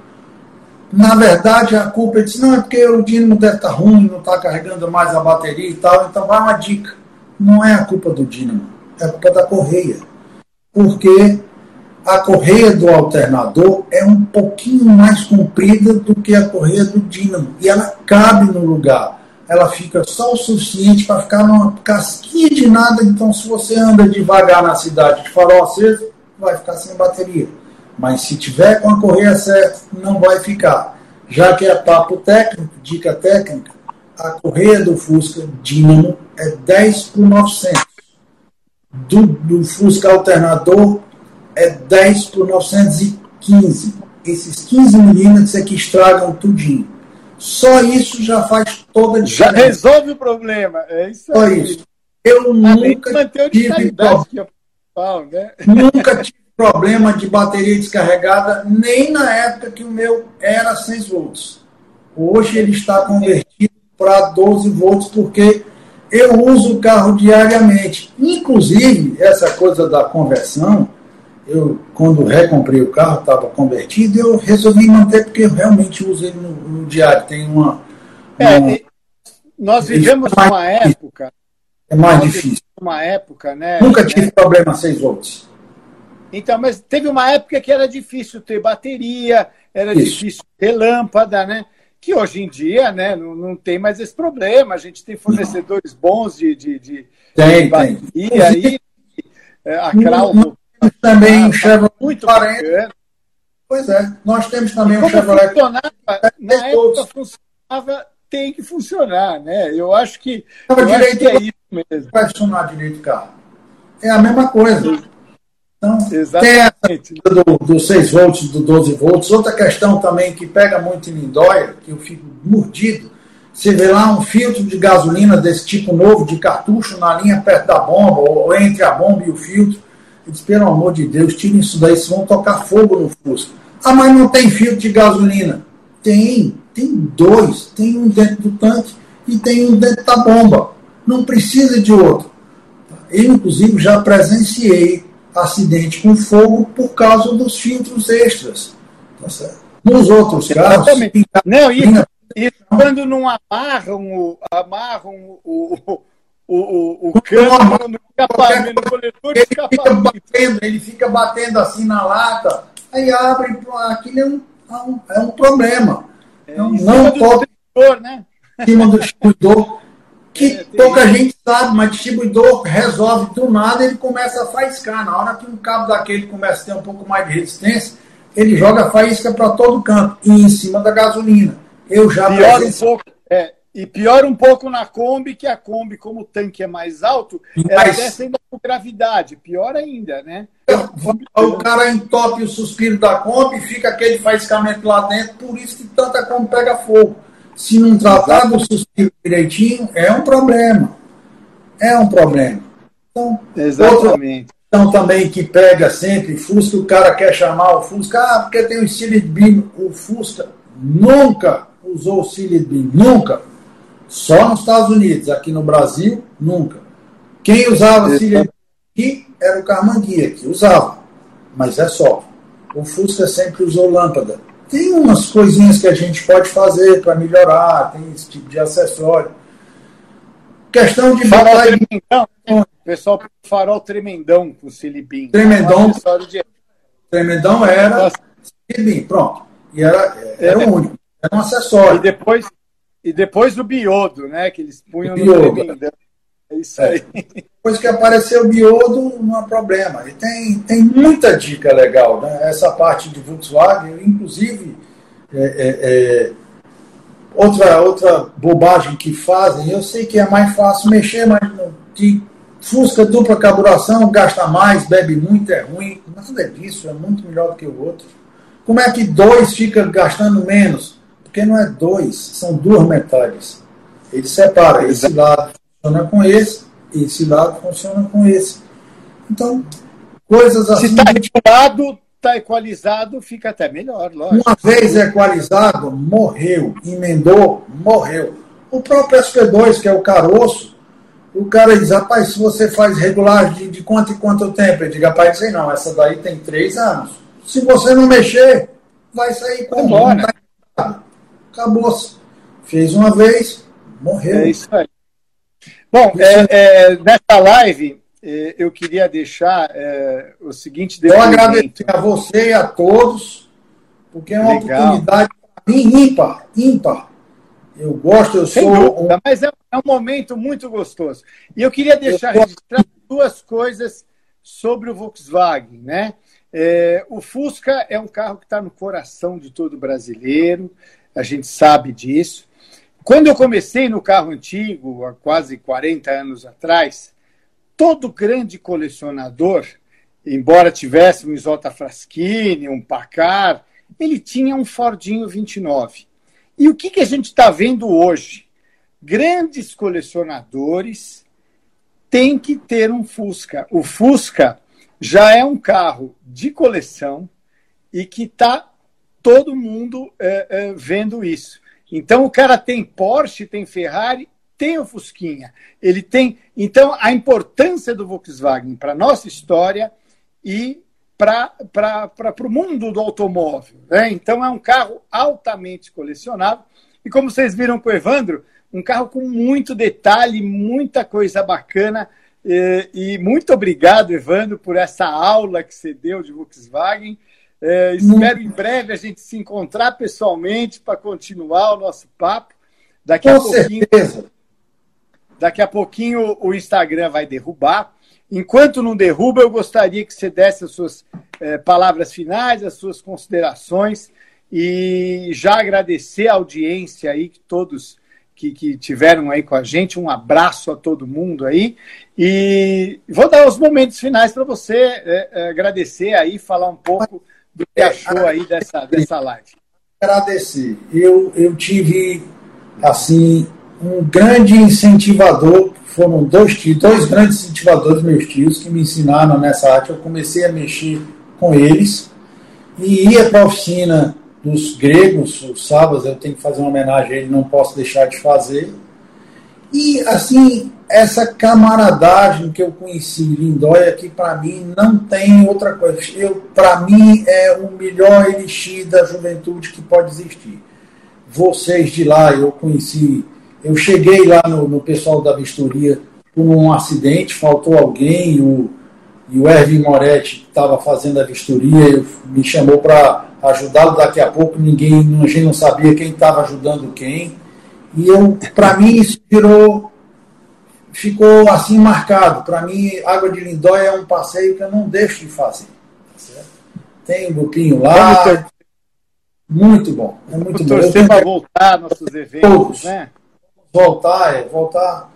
na verdade, a culpa é diz, não, é porque o dínamo deve estar tá ruim, não está carregando mais a bateria e tal. Então, vai uma dica. Não é a culpa do dínamo, é a culpa da correia. Porque a correia do alternador é um pouquinho mais comprida do que a correia do dínamo. E ela cabe no lugar. Ela fica só o suficiente para ficar numa casquinha de nada. Então, se você anda devagar na cidade de farol aceso, vai ficar sem bateria. Mas se tiver com a correia certa, não vai ficar. Já que é papo técnico, dica técnica, a correia do Fusca Dynamo é 10 por 900. Do, do Fusca alternador é 10 por 915. Esses 15 milímetros é que estragam tudinho. Só isso já faz toda a diferença. Já resolve o problema. É isso Só isso. Eu nunca tive, pro... né? nunca tive problema de bateria descarregada nem na época que o meu era 6 volts. Hoje ele está convertido para 12 volts porque eu uso o carro diariamente. Inclusive, essa coisa da conversão, eu quando recomprei o carro, estava convertido, eu resolvi manter porque eu realmente uso ele no, no diário. Tem uma. É, uma... nós vivemos é uma época. É mais difícil. Uma época, né? Nunca tive problema 6 volts. Então, mas teve uma época que era difícil ter bateria, era Isso. difícil ter lâmpada, né? Que hoje em dia, né, não, não tem mais esse problema. A gente tem fornecedores não. bons de, de, de, tem, de bateria tem. aí. É, a Crau também um Chevrolet muito 40. Bacana. Pois é, nós temos também um Chevrolet. Funcionava, na época funcionava, tem que funcionar, né? Eu acho que, eu direito, acho que é isso mesmo. Vai funcionar direito o carro. É a mesma coisa. Então, Exatamente. tem do, do 6 volts, do 12 volts. Outra questão também que pega muito em Lindóia, que eu fico mordido, você vê lá um filtro de gasolina desse tipo novo, de cartucho, na linha perto da bomba, ou entre a bomba e o filtro. Eu disse, pelo amor de Deus, tirem isso daí, vocês vão tocar fogo no Fusca. Ah, mas não tem filtro de gasolina. Tem, tem dois. Tem um dentro do tanque e tem um dentro da bomba. Não precisa de outro. Eu, inclusive, já presenciei acidente com fogo por causa dos filtros extras. Tá certo? Nos outros casos. Não, e, e, quando não amarram o, amarram o, o, o, o cano no escapamento, no coletor de ele fica, batendo, ele fica batendo assim na lata, aí abre, aquilo é um, é um, é um problema. É, não, não pode. Né? Em cima do distribuidor que é, pouca gente sabe, mas distribuidor resolve do nada, ele começa a faiscar. Na hora que um cabo daquele começa a ter um pouco mais de resistência, ele joga a faísca para todo canto e em cima da gasolina. Eu já pior um pouco, é, e pior um pouco na Kombi, que a Kombi, como o tanque é mais alto, mas... ela desce ainda com gravidade. Pior ainda, né? O cara entope o suspiro da Kombi, fica aquele faiscamento lá dentro, por isso que tanta Kombi pega fogo. Se não tratar do suspiro direitinho, é um problema. É um problema. Então, Exatamente. Então também que pega sempre Fusca, o cara quer chamar o Fusca, ah, porque tem o Beam. O Fusca nunca usou o Beam, nunca. Só nos Estados Unidos, aqui no Brasil, nunca. Quem usava Silent Beam era o Carmanguia, que usava, mas é só. O Fusca sempre usou lâmpada. Tem umas coisinhas que a gente pode fazer para melhorar, tem esse tipo de acessório. Questão de farol tremendão. Pessoal, farol tremendão com silibim. Tremendão. De... Tremendão era silibim, pronto. E era, era é. o único. Era um acessório. E depois, e depois o biodo, né? Que eles punham o no tremendão. É isso aí. É. Depois que apareceu o biodo, não há problema. E tem, tem muita dica legal, né? Essa parte de Volkswagen, inclusive, é, é, é, outra, outra bobagem que fazem, eu sei que é mais fácil mexer, mas que Fusca dupla carburação, gasta mais, bebe muito, é ruim. Nada é disso, é muito melhor do que o outro. Como é que dois fica gastando menos? Porque não é dois, são duas metades. Ele separa esse lado funciona com esse, esse lado funciona com esse. Então, coisas assim. Se está regulado, está equalizado, fica até melhor, lógico. Uma vez equalizado, morreu. Emendou, morreu. O próprio SP2, que é o caroço, o cara diz, rapaz, se você faz regulagem de, de quanto e quanto tempo? Eu digo, rapaz, sei não, essa daí tem três anos. Se você não mexer, vai sair com tá Acabou-se. Fez uma vez, morreu. É isso aí. Bom, é, é, nessa live, é, eu queria deixar é, o seguinte Eu agradecer a você e a todos, porque é uma Legal. oportunidade para mim ímpar, ímpar. Eu gosto, eu Sem sou. Dúvida, um... Mas é, é, um momento muito gostoso. E eu queria deixar eu registrar duas coisas sobre o Volkswagen, né? É, o Fusca é um carro que está no coração de todo brasileiro, a gente sabe disso. Quando eu comecei no carro antigo, há quase 40 anos atrás, todo grande colecionador, embora tivesse um Isota Fraschini, um Pacar, ele tinha um Fordinho 29. E o que, que a gente está vendo hoje? Grandes colecionadores têm que ter um Fusca. O Fusca já é um carro de coleção e que está todo mundo é, é, vendo isso. Então o cara tem Porsche, tem Ferrari, tem o Fusquinha. Ele tem. Então a importância do Volkswagen para a nossa história e para o mundo do automóvel. Né? Então é um carro altamente colecionável. E como vocês viram com o Evandro, um carro com muito detalhe, muita coisa bacana. E, e muito obrigado, Evandro, por essa aula que você deu de Volkswagen. É, espero em breve a gente se encontrar pessoalmente para continuar o nosso papo. Daqui Com a pouquinho, certeza. Daqui a pouquinho o Instagram vai derrubar. Enquanto não derruba, eu gostaria que você desse as suas é, palavras finais, as suas considerações e já agradecer a audiência aí que todos que, que tiveram aí com a gente. Um abraço a todo mundo aí. E vou dar os momentos finais para você é, é, agradecer aí, falar um pouco do que achou aí dessa, dessa live. Agradecer. Eu, eu tive, assim, um grande incentivador, foram dois dois grandes incentivadores meus tios que me ensinaram nessa arte. Eu comecei a mexer com eles e ia para a oficina dos gregos, os sábados eu tenho que fazer uma homenagem a ele, não posso deixar de fazer. E, assim, essa camaradagem que eu conheci em Lindóia, que para mim não tem outra coisa. Para mim é o melhor elixir da juventude que pode existir. Vocês de lá, eu conheci, eu cheguei lá no, no pessoal da vistoria por um acidente, faltou alguém, o, e o Erwin Moretti estava fazendo a vistoria, eu, me chamou para ajudá-lo daqui a pouco, ninguém, a gente não sabia quem estava ajudando quem. E eu, para mim, isso virou, ficou assim marcado. Para mim, Água de Lindóia é um passeio que eu não deixo de fazer. Tá Tem um grupinho lá. Muito bom. É muito bom. Torcer para voltar nossos eventos, todos. né? Voltar, é, voltar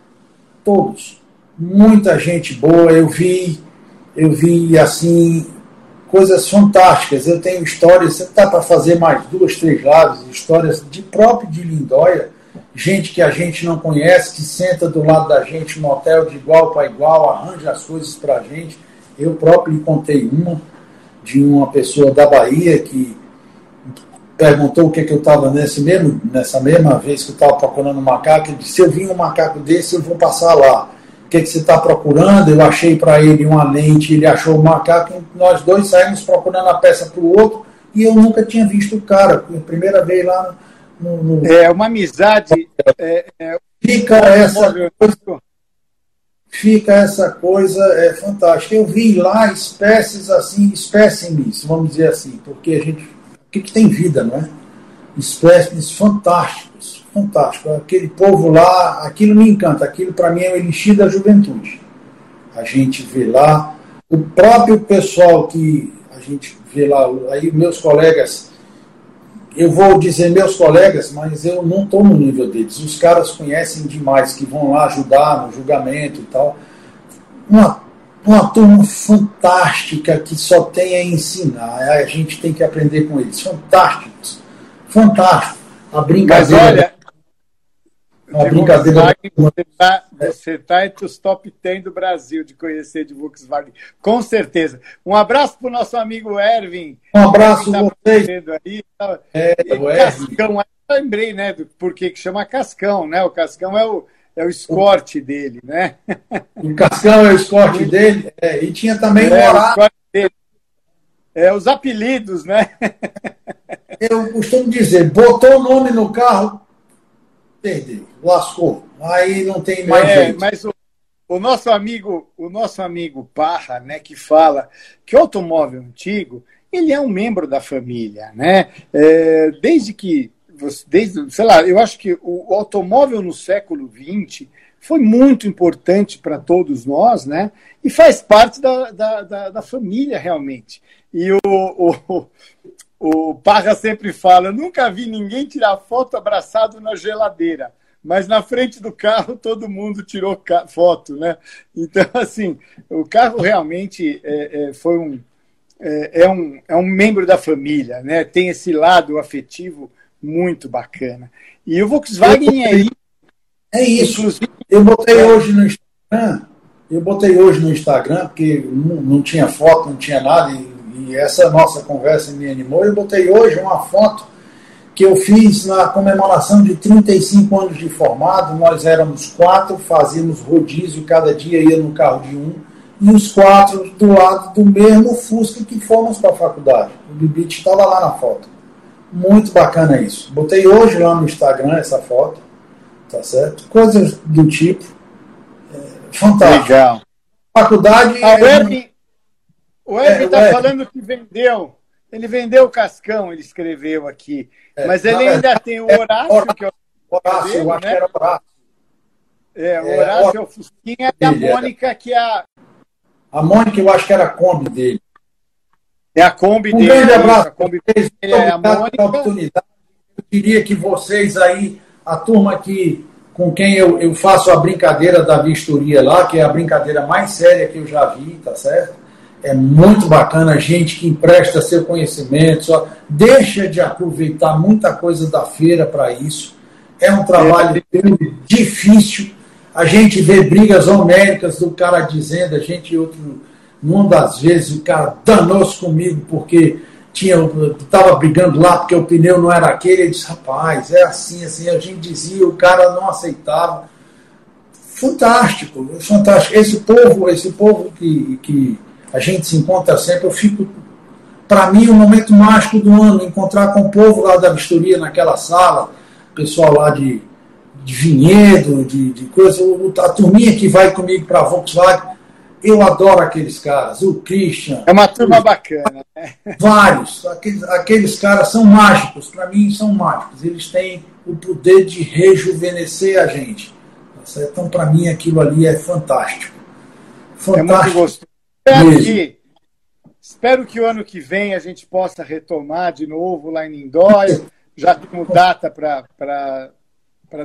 todos. Muita gente boa. Eu vi, eu vi assim coisas fantásticas. Eu tenho histórias, você está para fazer mais duas, três lives, histórias de próprio de Lindóia gente que a gente não conhece, que senta do lado da gente no hotel de igual para igual, arranja as coisas para a gente. Eu próprio contei uma de uma pessoa da Bahia que perguntou o que, que eu estava nesse mesmo, nessa mesma vez que eu estava procurando um macaco, ele disse, se eu vi um macaco desse, eu vou passar lá. que, que você está procurando? Eu achei para ele uma lente, ele achou o macaco, nós dois saímos procurando a peça para o outro e eu nunca tinha visto o cara, primeira vez lá no. É uma amizade. É, é... Fica essa coisa, fica essa coisa é, fantástica. Eu vi lá espécies assim, espécimes, vamos dizer assim, porque a gente. O que, que tem vida, não é? Espécimes fantásticos, fantástico. Aquele povo lá, aquilo me encanta, aquilo para mim é o elixir da juventude. A gente vê lá, o próprio pessoal que a gente vê lá, aí meus colegas, eu vou dizer meus colegas, mas eu não estou no nível deles. Os caras conhecem demais, que vão lá ajudar no julgamento e tal. Uma, uma turma fantástica que só tem a ensinar. A gente tem que aprender com eles. Fantásticos. Fantástico. A brincadeira. Mas olha, uma brincadeira. Você está você tá entre os top 10 do Brasil de conhecer de Volkswagen, com certeza. Um abraço para o nosso amigo Erwin. Um abraço para tá vocês. Aí, tá? é, Cascão, eu lembrei, né, do porquê que chama Cascão, né? O Cascão é o, é o escorte dele, né? O Cascão é o escorte dele, é, e tinha também é, o horário. É, os apelidos, né? Eu costumo dizer, botou o nome no carro, perdeu, lascou. Aí não tem mais é, jeito. Mas o, o, nosso amigo, o nosso amigo Parra, né, que fala que o automóvel antigo, ele é um membro da família, né? É, desde que, desde, sei lá, eu acho que o, o automóvel no século XX foi muito importante para todos nós, né? E faz parte da, da, da, da família realmente. E o, o, o Parra sempre fala: nunca vi ninguém tirar foto abraçado na geladeira, mas na frente do carro todo mundo tirou foto, né? Então, assim, o carro realmente é, é, foi um é, é, um é um membro da família, né? Tem esse lado afetivo muito bacana. E o Volkswagen aí. É isso. Eu botei hoje no Instagram. Eu botei hoje no Instagram, porque não, não tinha foto, não tinha nada, e e essa nossa conversa me animou. Eu botei hoje uma foto que eu fiz na comemoração de 35 anos de formado. Nós éramos quatro, fazíamos rodízio, cada dia ia no carro de um, e os quatro do lado do mesmo Fusca que fomos para a faculdade. O Bibite estava lá na foto. Muito bacana isso. Botei hoje lá no Instagram essa foto, tá certo? Coisas do tipo. É, fantástico. Legal. Faculdade. A web, o Ed está é, falando que vendeu. Ele vendeu o Cascão, ele escreveu aqui. É, Mas ele ainda tem o Horácio, que é o. Horácio, eu acho né? que era Horácio. É, o é, Horácio é, o Fusquinha e a Mônica, que é a. A Mônica, eu acho que era a Kombi dele. É a Kombi um dele. Um grande abraço a Kombi dele é a Mônica. Oportunidade. Eu queria que vocês aí, a turma que com quem eu, eu faço a brincadeira da vistoria lá, que é a brincadeira mais séria que eu já vi, tá certo? É muito bacana, gente que empresta seu conhecimento, só deixa de aproveitar muita coisa da feira para isso. É um trabalho é. difícil. A gente vê brigas homéricas do cara dizendo, a gente, outro, numa das vezes, o cara danou-se comigo porque tinha estava brigando lá porque o pneu não era aquele. Ele disse, rapaz, é assim, assim. A gente dizia, o cara não aceitava. Fantástico, fantástico. Esse povo, esse povo que, que a gente se encontra sempre. Eu fico, para mim, o momento mágico do ano, encontrar com o povo lá da vistoria naquela sala, pessoal lá de, de vinhedo, de, de coisa, a turminha que vai comigo para a Volkswagen. Eu adoro aqueles caras, o Christian. É uma turma bacana, né? Vários. Aqueles, aqueles caras são mágicos, para mim são mágicos. Eles têm o poder de rejuvenescer a gente. Tá então, para mim, aquilo ali é fantástico. Fantástico. É muito gostoso. Espero que, espero que o ano que vem a gente possa retomar de novo lá em Lindóia. Já temos data para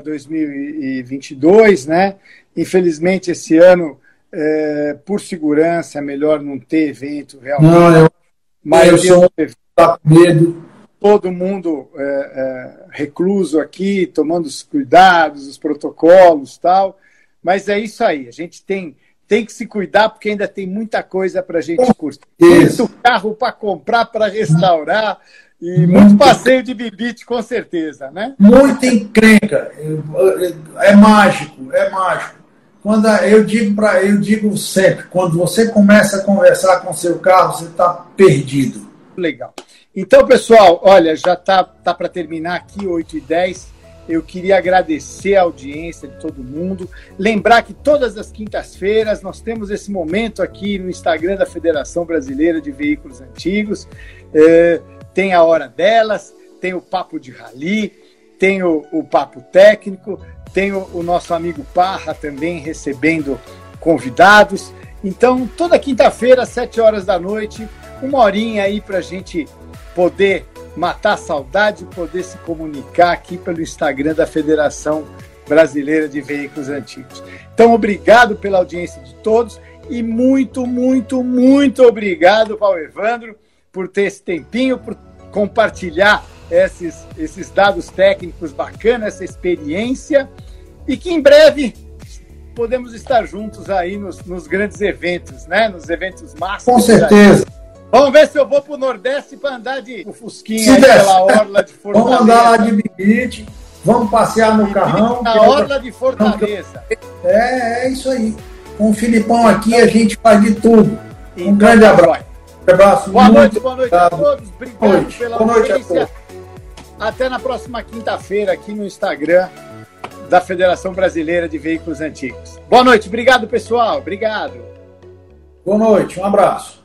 2022, né? Infelizmente, esse ano, é, por segurança, é melhor não ter evento realmente. Não, eu, Mas eu sou tá medo. Todo mundo é, é, recluso aqui, tomando os cuidados, os protocolos tal. Mas é isso aí. A gente tem tem que se cuidar porque ainda tem muita coisa para a gente curtir. Muito carro para comprar, para restaurar e muito, muito passeio de bibite, com certeza, né? Muita encrenca. É mágico, é mágico. quando eu digo para eu digo sempre, quando você começa a conversar com seu carro, você está perdido. Legal. Então, pessoal, olha, já tá, tá para terminar aqui, 8 e 10 eu queria agradecer a audiência de todo mundo. Lembrar que todas as quintas-feiras nós temos esse momento aqui no Instagram da Federação Brasileira de Veículos Antigos. É, tem a hora delas, tem o papo de rally, tem o, o papo técnico, tem o, o nosso amigo Parra também recebendo convidados. Então, toda quinta-feira, às sete horas da noite, uma horinha aí para a gente poder matar a saudade e poder se comunicar aqui pelo Instagram da Federação Brasileira de Veículos Antigos. Então, obrigado pela audiência de todos e muito, muito, muito obrigado ao Evandro por ter esse tempinho, por compartilhar esses, esses dados técnicos bacanas, essa experiência e que em breve podemos estar juntos aí nos, nos grandes eventos, né? Nos eventos máximos. Com certeza. Aí. Vamos ver se eu vou pro Nordeste para andar de Fusquinha pela orla de Fortaleza. Vamos andar lá de bibite, vamos passear no carrão. Na orla de Fortaleza. É, é isso aí. Com o Filipão aqui a gente faz de tudo. Um então, grande abraço. Um abraço. Boa noite, boa noite a todos. Obrigado noite. pela boa noite audiência. Até na próxima quinta-feira aqui no Instagram da Federação Brasileira de Veículos Antigos. Boa noite, obrigado pessoal, obrigado. Boa noite, um abraço.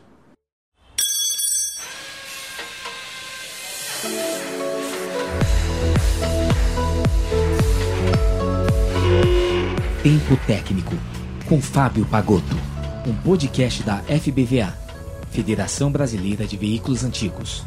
Tempo Técnico, com Fábio Pagotto, um podcast da FBVA, Federação Brasileira de Veículos Antigos.